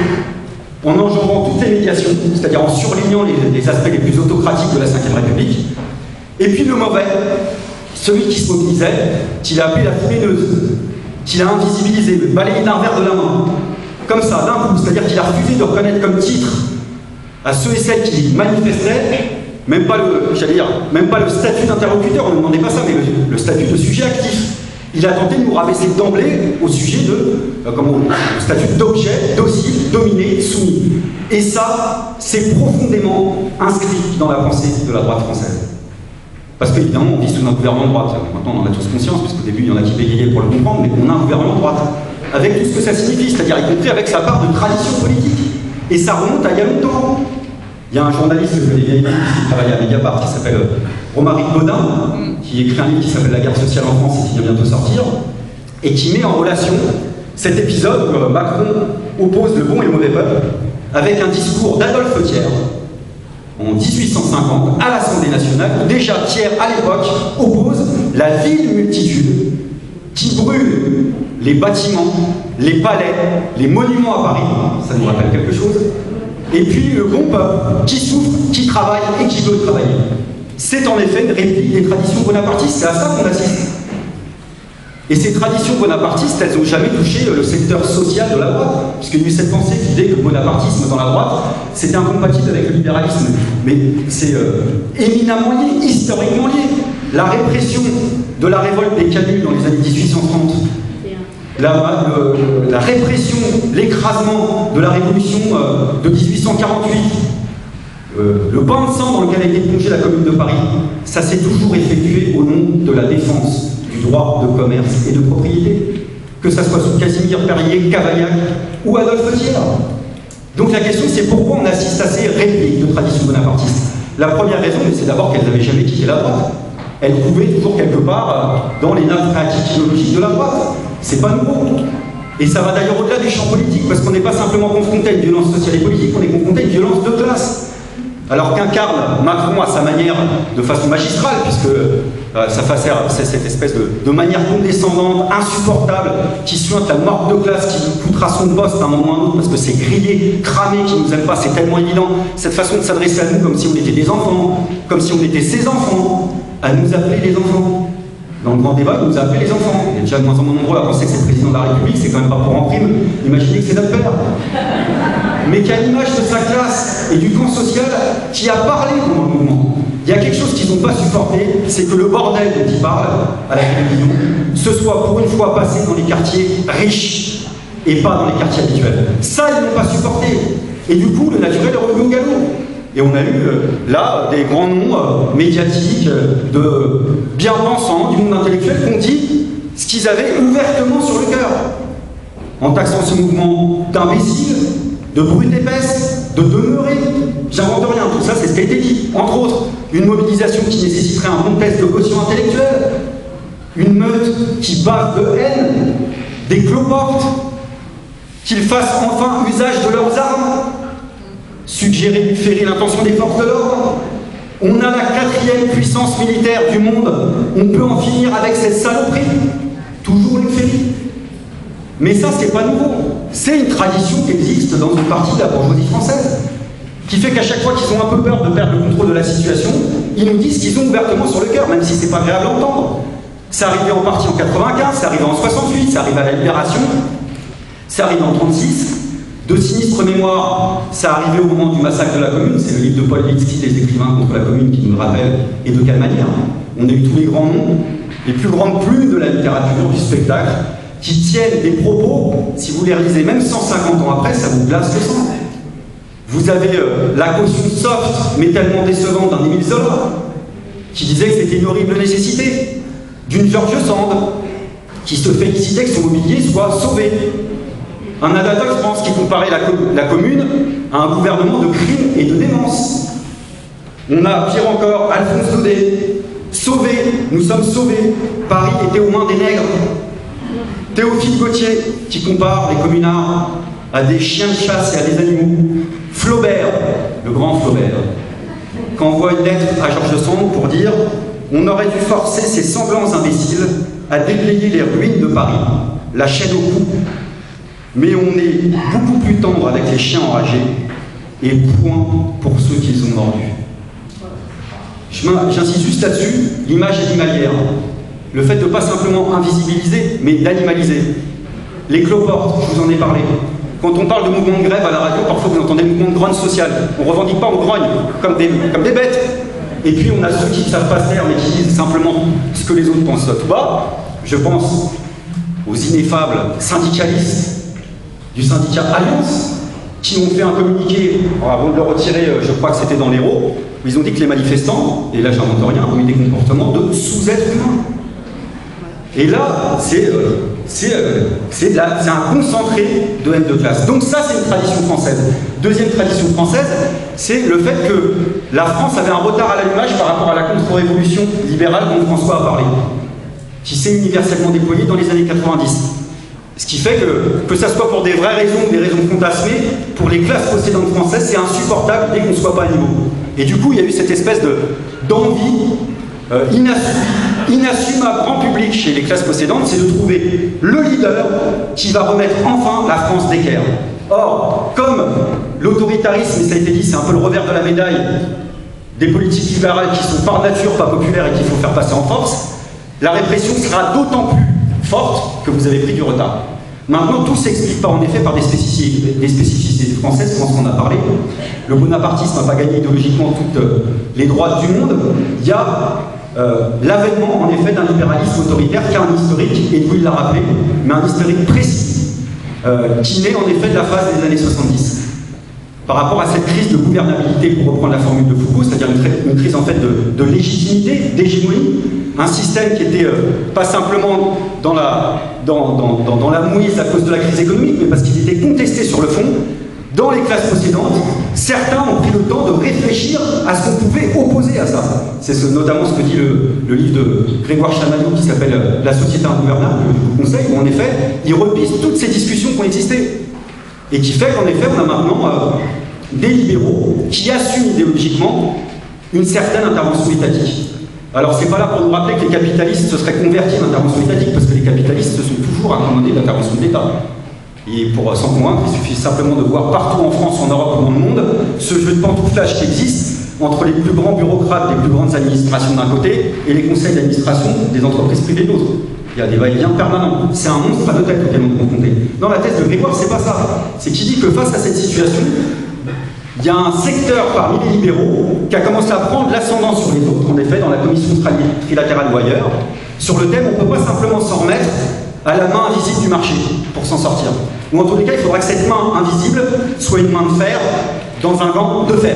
en enjambant toutes les médiations, c'est-à-dire en surlignant les, aspects les plus autocratiques de la Ve République. Et puis le mauvais, celui qui se mobilisait, qu'il a appelé la fouineuse, qu'il a invisibilisé, le balayé d'un verre de la main, comme ça, d'un coup, c'est-à-dire qu'il a refusé de reconnaître comme titre à ceux et celles qui manifestaient, même pas le, dire, même pas le statut d'interlocuteur, on ne demandait pas ça, mais le statut de sujet actif. Il a tenté de nous rabaisser d'emblée au sujet de euh, comment statut d'objet, docile, dominé, soumis. Et ça, c'est profondément inscrit dans la pensée de la droite française. Parce qu'évidemment, on vit sous un gouvernement de droite. Maintenant, on en a tous conscience, puisqu'au début, il y en a qui bégayaient pour le comprendre, mais on a un gouvernement de droite. Avec tout ce que ça signifie, c'est-à-dire y compris avec sa part de tradition politique. Et ça remonte à il y a longtemps. Il y a un journaliste qui travaille à Mediapart qui s'appelle euh, Romaric Baudin, qui écrit un livre qui s'appelle La guerre sociale en France et qui vient bientôt sortir, et qui met en relation cet épisode où Macron oppose le bon et le mauvais peuple avec un discours d'Adolphe Thiers en 1850 à l'Assemblée nationale, où déjà Thiers à l'époque oppose la ville multitude qui brûle les bâtiments, les palais, les monuments à Paris, ça nous rappelle quelque chose, et puis le bon peuple qui souffre, qui travaille et qui veut travailler. C'est en effet une réplique des traditions bonapartistes, c'est à ça qu'on assiste. Et ces traditions bonapartistes, elles n'ont jamais touché le secteur social de la droite, puisqu'il y a eu cette pensée qui disait que le bonapartisme dans la droite, c'était incompatible avec le libéralisme. Mais c'est euh, éminemment lié, historiquement lié. La répression de la révolte des canuts dans les années 1830, la, répression, l'écrasement de la révolution euh, de 1848, euh, le bain de sang dans lequel a été plongée la commune de Paris, ça s'est toujours effectué au nom de la défense du droit de commerce et de propriété, que ça soit sous Casimir Perrier, Cavaillac ou Adolphe Thiers. Donc la question c'est pourquoi on assiste à ces répliques de tradition bonapartiste? La première raison, c'est d'abord qu'elles n'avaient jamais quitté la droite. Elles pouvaient toujours quelque part euh, dans les nappes idéologiques de la droite. C'est pas nouveau. Et ça va d'ailleurs au-delà des champs politiques, parce qu'on n'est pas simplement confronté à une violence sociale et politique, on est confronté à une violence de classe. Alors qu'incarne Macron à sa manière, de façon magistrale, puisque euh, ça fasse cette espèce de, manière condescendante, insupportable, qui suinte la morte de classe, qui nous coûtera son poste à un moment ou à un autre, parce que c'est grillé, cramé, qui nous aime pas, c'est tellement évident. Cette façon de s'adresser à nous comme si on était des enfants, comme si on était ses enfants, à nous appeler les enfants. Dans le grand débat, nous a appelé les enfants. Il y a déjà de moins en moins nombreux à penser que c'est le président de la République, c'est quand même pas pour en prime. Imaginez que c'est notre père. Mais qu'à l'image de sa classe et du camp social qui a parlé pendant le mouvement, il y a quelque chose qu'ils n'ont pas supporté, c'est que le bordel dont ils parlent à la télévision, ce soit pour une fois passé dans les quartiers riches et pas dans les quartiers habituels. Ça, ils n'ont pas supporté. Et du coup, le naturel est revenu au galop. Et on a eu euh, là des grands noms euh, médiatiques, euh, de bien-pensants, du monde intellectuel, qui ont dit ce qu'ils avaient ouvertement sur le cœur, en taxant ce mouvement d'imbéciles, de brutes épaisses, de demeurés. J'invente rien, tout ça c'est ce qui a été dit. Entre autres, une mobilisation qui nécessiterait un bon test de caution intellectuelle, une meute qui bave de haine, des cloportes, qu'ils fassent enfin usage de leurs armes, suggérer du ferry l'intention des forces de l'ordre. On a la quatrième puissance militaire du monde. On peut en finir avec cette saloperie. Toujours une ferry. Mais ça, c'est pas nouveau. C'est une tradition qui existe dans une partie de la bourgeoisie française, qui fait qu'à chaque fois qu'ils ont un peu peur de perdre le contrôle de la situation, ils nous disent qu'ils ont ouvertement sur le cœur, même si c'est pas agréable à entendre. Ça arrivait en partie en 95, ça arrivait en 68, ça arrive à la Libération, ça arrive en 36, de sinistres mémoires, ça arrivait au moment du massacre de la commune, c'est le livre de Paul Litsky, Les écrivains contre la commune, qui nous le rappelle, et de quelle manière. On a eu tous les grands noms, les plus grandes plumes de la littérature, du spectacle, qui tiennent des propos, si vous les relisez même 150 ans après, ça vous glace le sang. Vous avez euh, la caution soft, mais tellement décevante d'un Émile Zola, qui disait que c'était une horrible nécessité, d'une George Sand, qui se félicitait que son mobilier soit sauvé, un Adatox France qui comparait la, commune à un gouvernement de crime et de démence. On a, pire encore, Alphonse Daudet, sauvé, nous sommes sauvés, Paris était aux mains des nègres. Théophile Gauthier, qui compare les communards à des chiens de chasse et à des animaux. Flaubert, le grand Flaubert, qui envoie une lettre à Georges Sand pour dire On aurait dû forcer ces semblants imbéciles à déblayer les ruines de Paris, la chaîne au cou, mais on est beaucoup plus tendre avec les chiens enragés, et point pour ceux qu'ils ont mordus. J'insiste juste là-dessus, l'image animalière. Le fait de pas simplement invisibiliser, mais d'animaliser. Les cloportes, je vous en ai parlé. Quand on parle de mouvement de grève à la radio, parfois vous entendez mouvement de grogne sociale. On ne revendique pas, on grogne, comme des, bêtes. Et puis on a ceux qui ne savent pas faire, mais qui disent simplement ce que les autres pensent bas. Je pense aux ineffables syndicalistes du syndicat Alliance, qui ont fait un communiqué, avant de le retirer, euh, je crois que c'était dans l'Hérault, où ils ont dit que les manifestants, et là j'invente rien, ont eu des comportements de sous-êtres humains. Et là, c'est euh, euh, un concentré de haine de classe. Donc ça, c'est une tradition française. Deuxième tradition française, c'est le fait que la France avait un retard à l'allumage par rapport à la contre-révolution libérale dont François a parlé, qui s'est universellement déployée dans les années 90. Ce qui fait que, que ça soit pour des vraies raisons ou des raisons fantasmées, pour les classes possédantes françaises, c'est insupportable dès qu'on ne soit pas à niveau. Et du coup, il y a eu cette espèce d'envie euh, inassumable grand public chez les classes possédantes, c'est de trouver le leader qui va remettre enfin la France d'équerre. Or, comme l'autoritarisme, et ça a été dit, c'est un peu le revers de la médaille des politiques libérales qui sont par nature pas populaires et qu'il faut faire passer en force, la répression sera d'autant plus forte que vous avez pris du retard. Maintenant, tout s'explique en effet par des spécificités, françaises, je pense qu'on a parlé. Le bonapartisme n'a pas gagné idéologiquement toutes euh, les droits du monde. Il y a euh, l'avènement en effet d'un libéralisme autoritaire qui a un historique, et vous l'a rappelé, mais un historique précis, euh, qui naît en effet de la phase des années 70 par rapport à cette crise de gouvernabilité, pour reprendre la formule de Foucault, c'est-à-dire une, crise en fait de, légitimité, d'hégémonie, un système qui était euh, pas simplement dans la, mouise à cause de la crise économique, mais parce qu'il était contesté sur le fond, dans les classes précédentes, certains ont pris le temps de réfléchir à ce qu'on pouvait opposer à ça. C'est ce, notamment ce que dit le, livre de Grégoire Chamaillot qui s'appelle euh, La société ingouvernable, je vous où en effet, il repisse toutes ces discussions qui ont existé. Et qui fait qu'en effet, on a maintenant euh, des libéraux qui assument idéologiquement une certaine intervention étatique. Alors c'est pas là pour nous rappeler que les capitalistes se seraient convertis à l'intervention étatique, parce que les capitalistes se sont toujours accommodés de l'intervention de l'État. Et pour s'en convaincre, il suffit simplement de voir partout en France, en Europe dans le monde ce jeu de pantouflage qui existe entre les plus grands bureaucrates des plus grandes administrations d'un côté et les conseils d'administration des entreprises privées de l'autre. Il y a des va-et-vient permanents. C'est un monstre à deux têtes auquel on est confronté. Dans la thèse de Grégoire, c'est pas ça. C'est qui dit que face à cette situation, il y a un secteur parmi les libéraux qui a commencé à prendre l'ascendant sur les autres, en effet, dans la commission trilatérale ou ailleurs, sur le thème on ne peut pas simplement s'en remettre à la main invisible du marché pour s'en sortir. Ou en tous les cas, il faudra que cette main invisible soit une main de fer dans un gant de fer.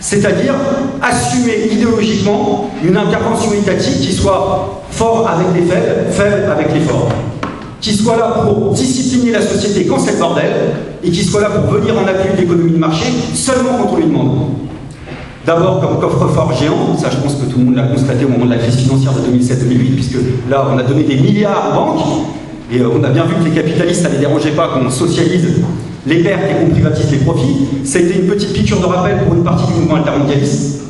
C'est-à-dire assumer idéologiquement une intervention étatique qui soit fort avec les faibles, faible avec les forts. Qui soit là pour discipliner la société quand c'est le bordel, et qui soit là pour venir en appui de l'économie de marché seulement quand on lui demande. D'abord comme coffre-fort géant, ça je pense que tout le monde l'a constaté au moment de la crise financière de 2007-2008, puisque là on a donné des milliards aux banques, et euh, on a bien vu que les capitalistes, ça ne les dérangeait pas qu'on socialise les pertes et qu'on privatise les profits. Ça a été une petite piqûre de rappel pour une partie du mouvement altermondialiste.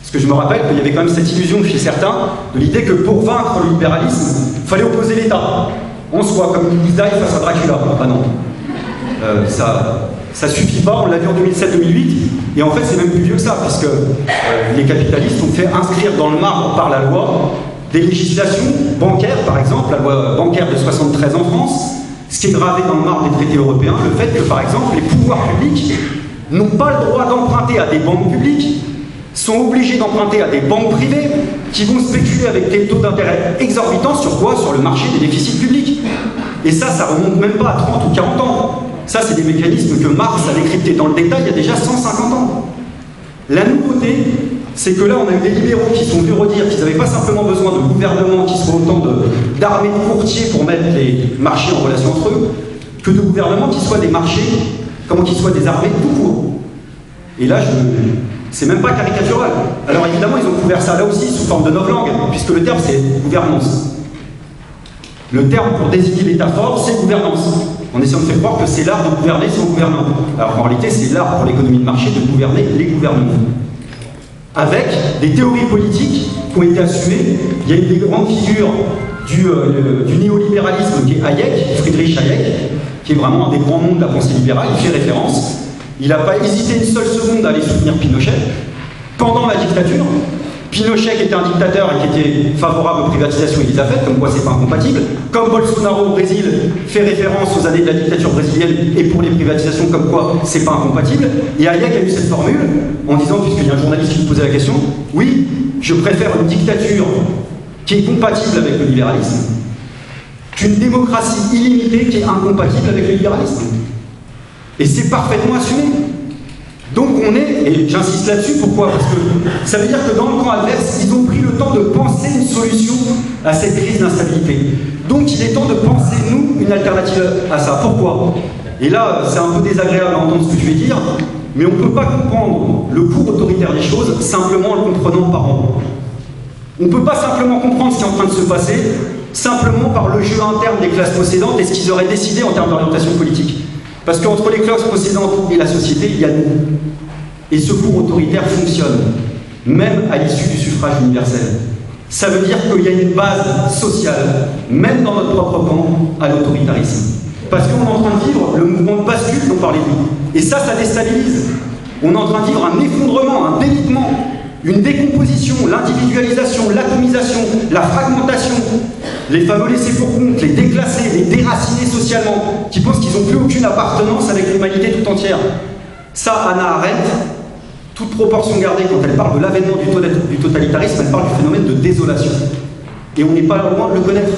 Parce que je me rappelle qu'il y avait quand même cette illusion chez certains de l'idée que pour vaincre le libéralisme, il fallait opposer l'État. On soit comme une face à Dracula. Ah non. Euh, ça, ça suffit pas, on l'a vu en 2007-2008, et en fait c'est même plus vieux que ça, puisque euh, les capitalistes ont fait inscrire dans le marbre par la loi des législations bancaires, par exemple, la loi bancaire de 73 en France, ce qui est gravé dans le marbre des traités européens, le fait que, par exemple, les pouvoirs publics n'ont pas le droit d'emprunter à des banques publiques, sont obligés d'emprunter à des banques privées qui vont spéculer avec des taux d'intérêt exorbitants sur quoi? Sur le marché des déficits publics. Et ça, ça remonte même pas à 30 ou 40 ans. Ça, c'est des mécanismes que Marx a décryptés dans le détail il y a déjà 150 ans. La nouveauté, c'est que là, on a eu des libéraux qui sont venus redire qu'ils n'avaient pas simplement besoin de gouvernements qui soient autant d'armées de, courtiers pour mettre les marchés en relation entre eux, que de gouvernements qui soient des marchés, comment qu'ils soient des armées tout court. Et là, je, c'est même pas caricatural. Alors évidemment, ils ont couvert ça là aussi sous forme de langue, puisque le terme c'est gouvernance. Le terme pour désigner l'État fort, c'est gouvernance. En essayant de faire croire que c'est l'art de gouverner son gouvernement. Alors qu'en réalité, c'est l'art pour l'économie de marché de gouverner les gouvernements. Avec des théories politiques qui ont été assumées. Il y a une des grandes figures du, euh, du néolibéralisme qui est Hayek, Friedrich Hayek, qui est vraiment un des grands noms de la pensée libérale, il fait référence. Il n'a pas hésité une seule seconde à aller soutenir Pinochet pendant la dictature. Pinochet était un dictateur et qui était favorable aux privatisations, il les a faites, comme quoi c'est pas incompatible. Comme Bolsonaro au Brésil fait référence aux années de la dictature brésilienne et pour les privatisations, comme quoi c'est pas incompatible. Et Hayek a eu cette formule en disant, puisqu'il y a un journaliste qui me posait la question, oui, je préfère une dictature qui est compatible avec le libéralisme qu'une démocratie illimitée qui est incompatible avec le libéralisme. Et c'est parfaitement assumé. Donc on est, et j'insiste là-dessus, pourquoi? Parce que ça veut dire que dans le camp adverse, ils ont pris le temps de penser une solution à cette crise d'instabilité. Donc il est temps de penser, nous, une alternative à ça. Pourquoi? Et là, c'est un peu désagréable à entendre ce que je vais dire, mais on ne peut pas comprendre le cours autoritaire des choses simplement en le comprenant par en On ne peut pas simplement comprendre ce qui est en train de se passer simplement par le jeu interne des classes possédantes et ce qu'ils auraient décidé en termes d'orientation politique. Parce qu'entre les classes possédantes et la société, il y a nous. Et ce cours autoritaire fonctionne, même à l'issue du suffrage universel. Ça veut dire qu'il y a une base sociale, même dans notre propre camp, à l'autoritarisme. Parce qu'on est en train de vivre le mouvement de bascule dont parlait-vous. Et ça, ça déstabilise. On est en train de vivre un effondrement, un délitement une décomposition, l'individualisation, l'atomisation, la fragmentation, les fameux laissés pour compte, les déclassés, les déracinés socialement, qui pensent qu'ils n'ont plus aucune appartenance avec l'humanité tout entière. Ça, Anna Arendt, toute proportion gardée, quand elle parle de l'avènement du totalitarisme, elle parle du phénomène de désolation. Et on n'est pas loin de le connaître.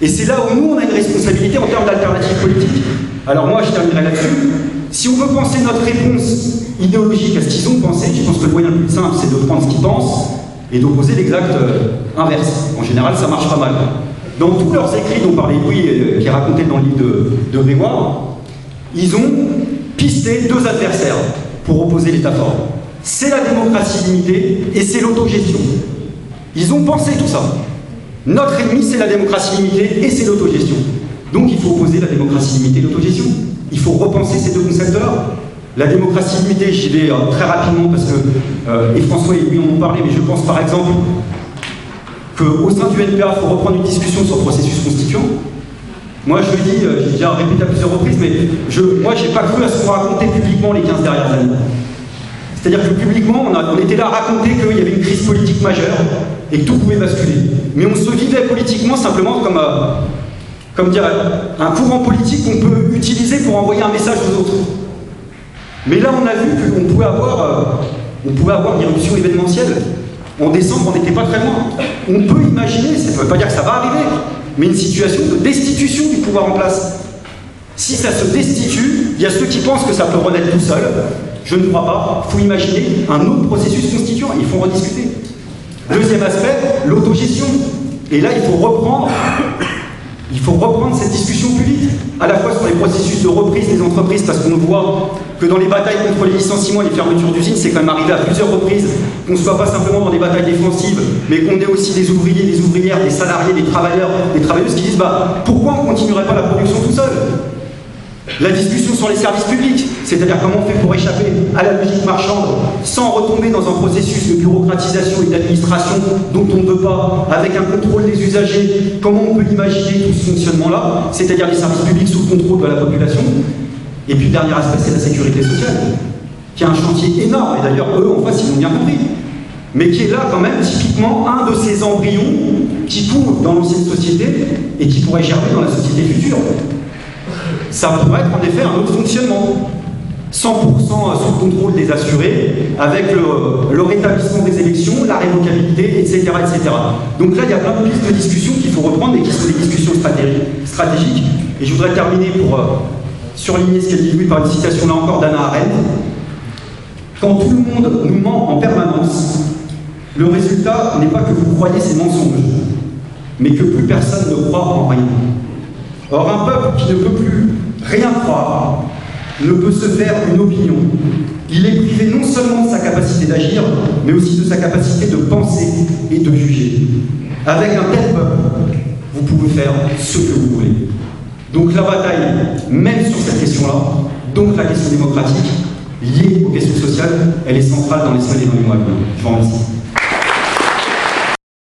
Et c'est là où nous, on a une responsabilité en termes d'alternatives politiques. Alors moi, je terminerai là-dessus. Si on veut penser notre réponse idéologique à ce qu'ils ont pensé, je pense que le moyen le plus simple, c'est de prendre ce qu'ils pensent et d'opposer l'exact euh, inverse. En général, ça marche pas mal. Dans tous leurs écrits dont parlait Louis, euh, qui est raconté dans le livre de, de ils ont pisté deux adversaires pour opposer l'État fort. C'est la démocratie limitée et c'est l'autogestion. Ils ont pensé tout ça. Notre ennemi, c'est la démocratie limitée et c'est l'autogestion. Donc il faut opposer la démocratie limitée et l'autogestion. Il faut repenser ces deux concepts-là. La démocratie limitée, j'y vais euh, très rapidement parce que, euh, François et Louis en ont parlé, mais je pense par exemple qu'au sein du NPA, il faut reprendre une discussion sur le processus constituant. Moi, je le dis, j'ai déjà répété à plusieurs reprises, mais je, moi, j'ai pas cru à ce qu'on racontait publiquement les 15 dernières années. C'est-à-dire que publiquement, on, était là à raconter qu'il y avait une crise politique majeure et que tout pouvait basculer. Mais on se vivait politiquement simplement comme, euh, comme dire, un courant politique qu'on peut utiliser pour envoyer un message aux autres. Mais là, on a vu qu'on pouvait avoir, euh, pouvait avoir une éruption événementielle. En décembre, on n'était pas très loin. On peut imaginer, ça ne veut pas dire que ça va arriver, mais une situation de destitution du pouvoir en place. Si ça se destitue, il y a ceux qui pensent que ça peut renaître tout seul, je ne crois pas. Il faut imaginer un autre processus constituant. Il faut rediscuter. Deuxième aspect, l'autogestion. Et là, il faut reprendre, il faut reprendre cette discussion publique, à la fois sur les processus de reprise des entreprises, parce qu'on voit que dans les batailles contre les licenciements et les fermetures d'usines, c'est quand même arrivé à plusieurs reprises qu'on ne soit pas simplement dans des batailles défensives, mais qu'on ait aussi des ouvriers, des ouvrières, des salariés, des travailleurs, des travailleuses qui disent bah, pourquoi on ne continuerait pas la production tout seul? La discussion sur les services publics, c'est-à-dire comment on fait pour échapper à la logique marchande sans retomber dans un processus de bureaucratisation et d'administration dont on ne veut pas, avec un contrôle des usagers, comment on peut imaginer tout ce fonctionnement-là, c'est-à-dire les services publics sous le contrôle de la population. Et puis le dernier aspect, c'est la sécurité sociale, qui est un chantier énorme, et d'ailleurs eux en face ils l'ont bien compris, mais qui est là quand même typiquement un de ces embryons qui courent dans l'ancienne société et qui pourrait germer dans la société future ça pourrait être en effet un autre fonctionnement. 100% sous contrôle des assurés, avec le, rétablissement des élections, la révocabilité, etc., etc. Donc là, il y a plein de pistes de discussion qu'il faut reprendre et qui sont des discussions stratégiques. Et je voudrais terminer pour euh, surligner ce qu'elle dit par une citation là encore d'Anna Arendt. Quand tout le monde nous ment en permanence, le résultat n'est pas que vous croyez ces mensonges, mais que plus personne ne croit en rien. Or, un peuple qui ne peut plus rien croire ne peut se faire une opinion. Il est privé non seulement de sa capacité d'agir, mais aussi de sa capacité de penser et de juger. Avec un tel peuple, vous pouvez faire ce que vous voulez. Donc la bataille, même sur cette question-là, donc la question démocratique, liée aux questions sociales, elle est centrale dans les semaines et. Je vous remercie.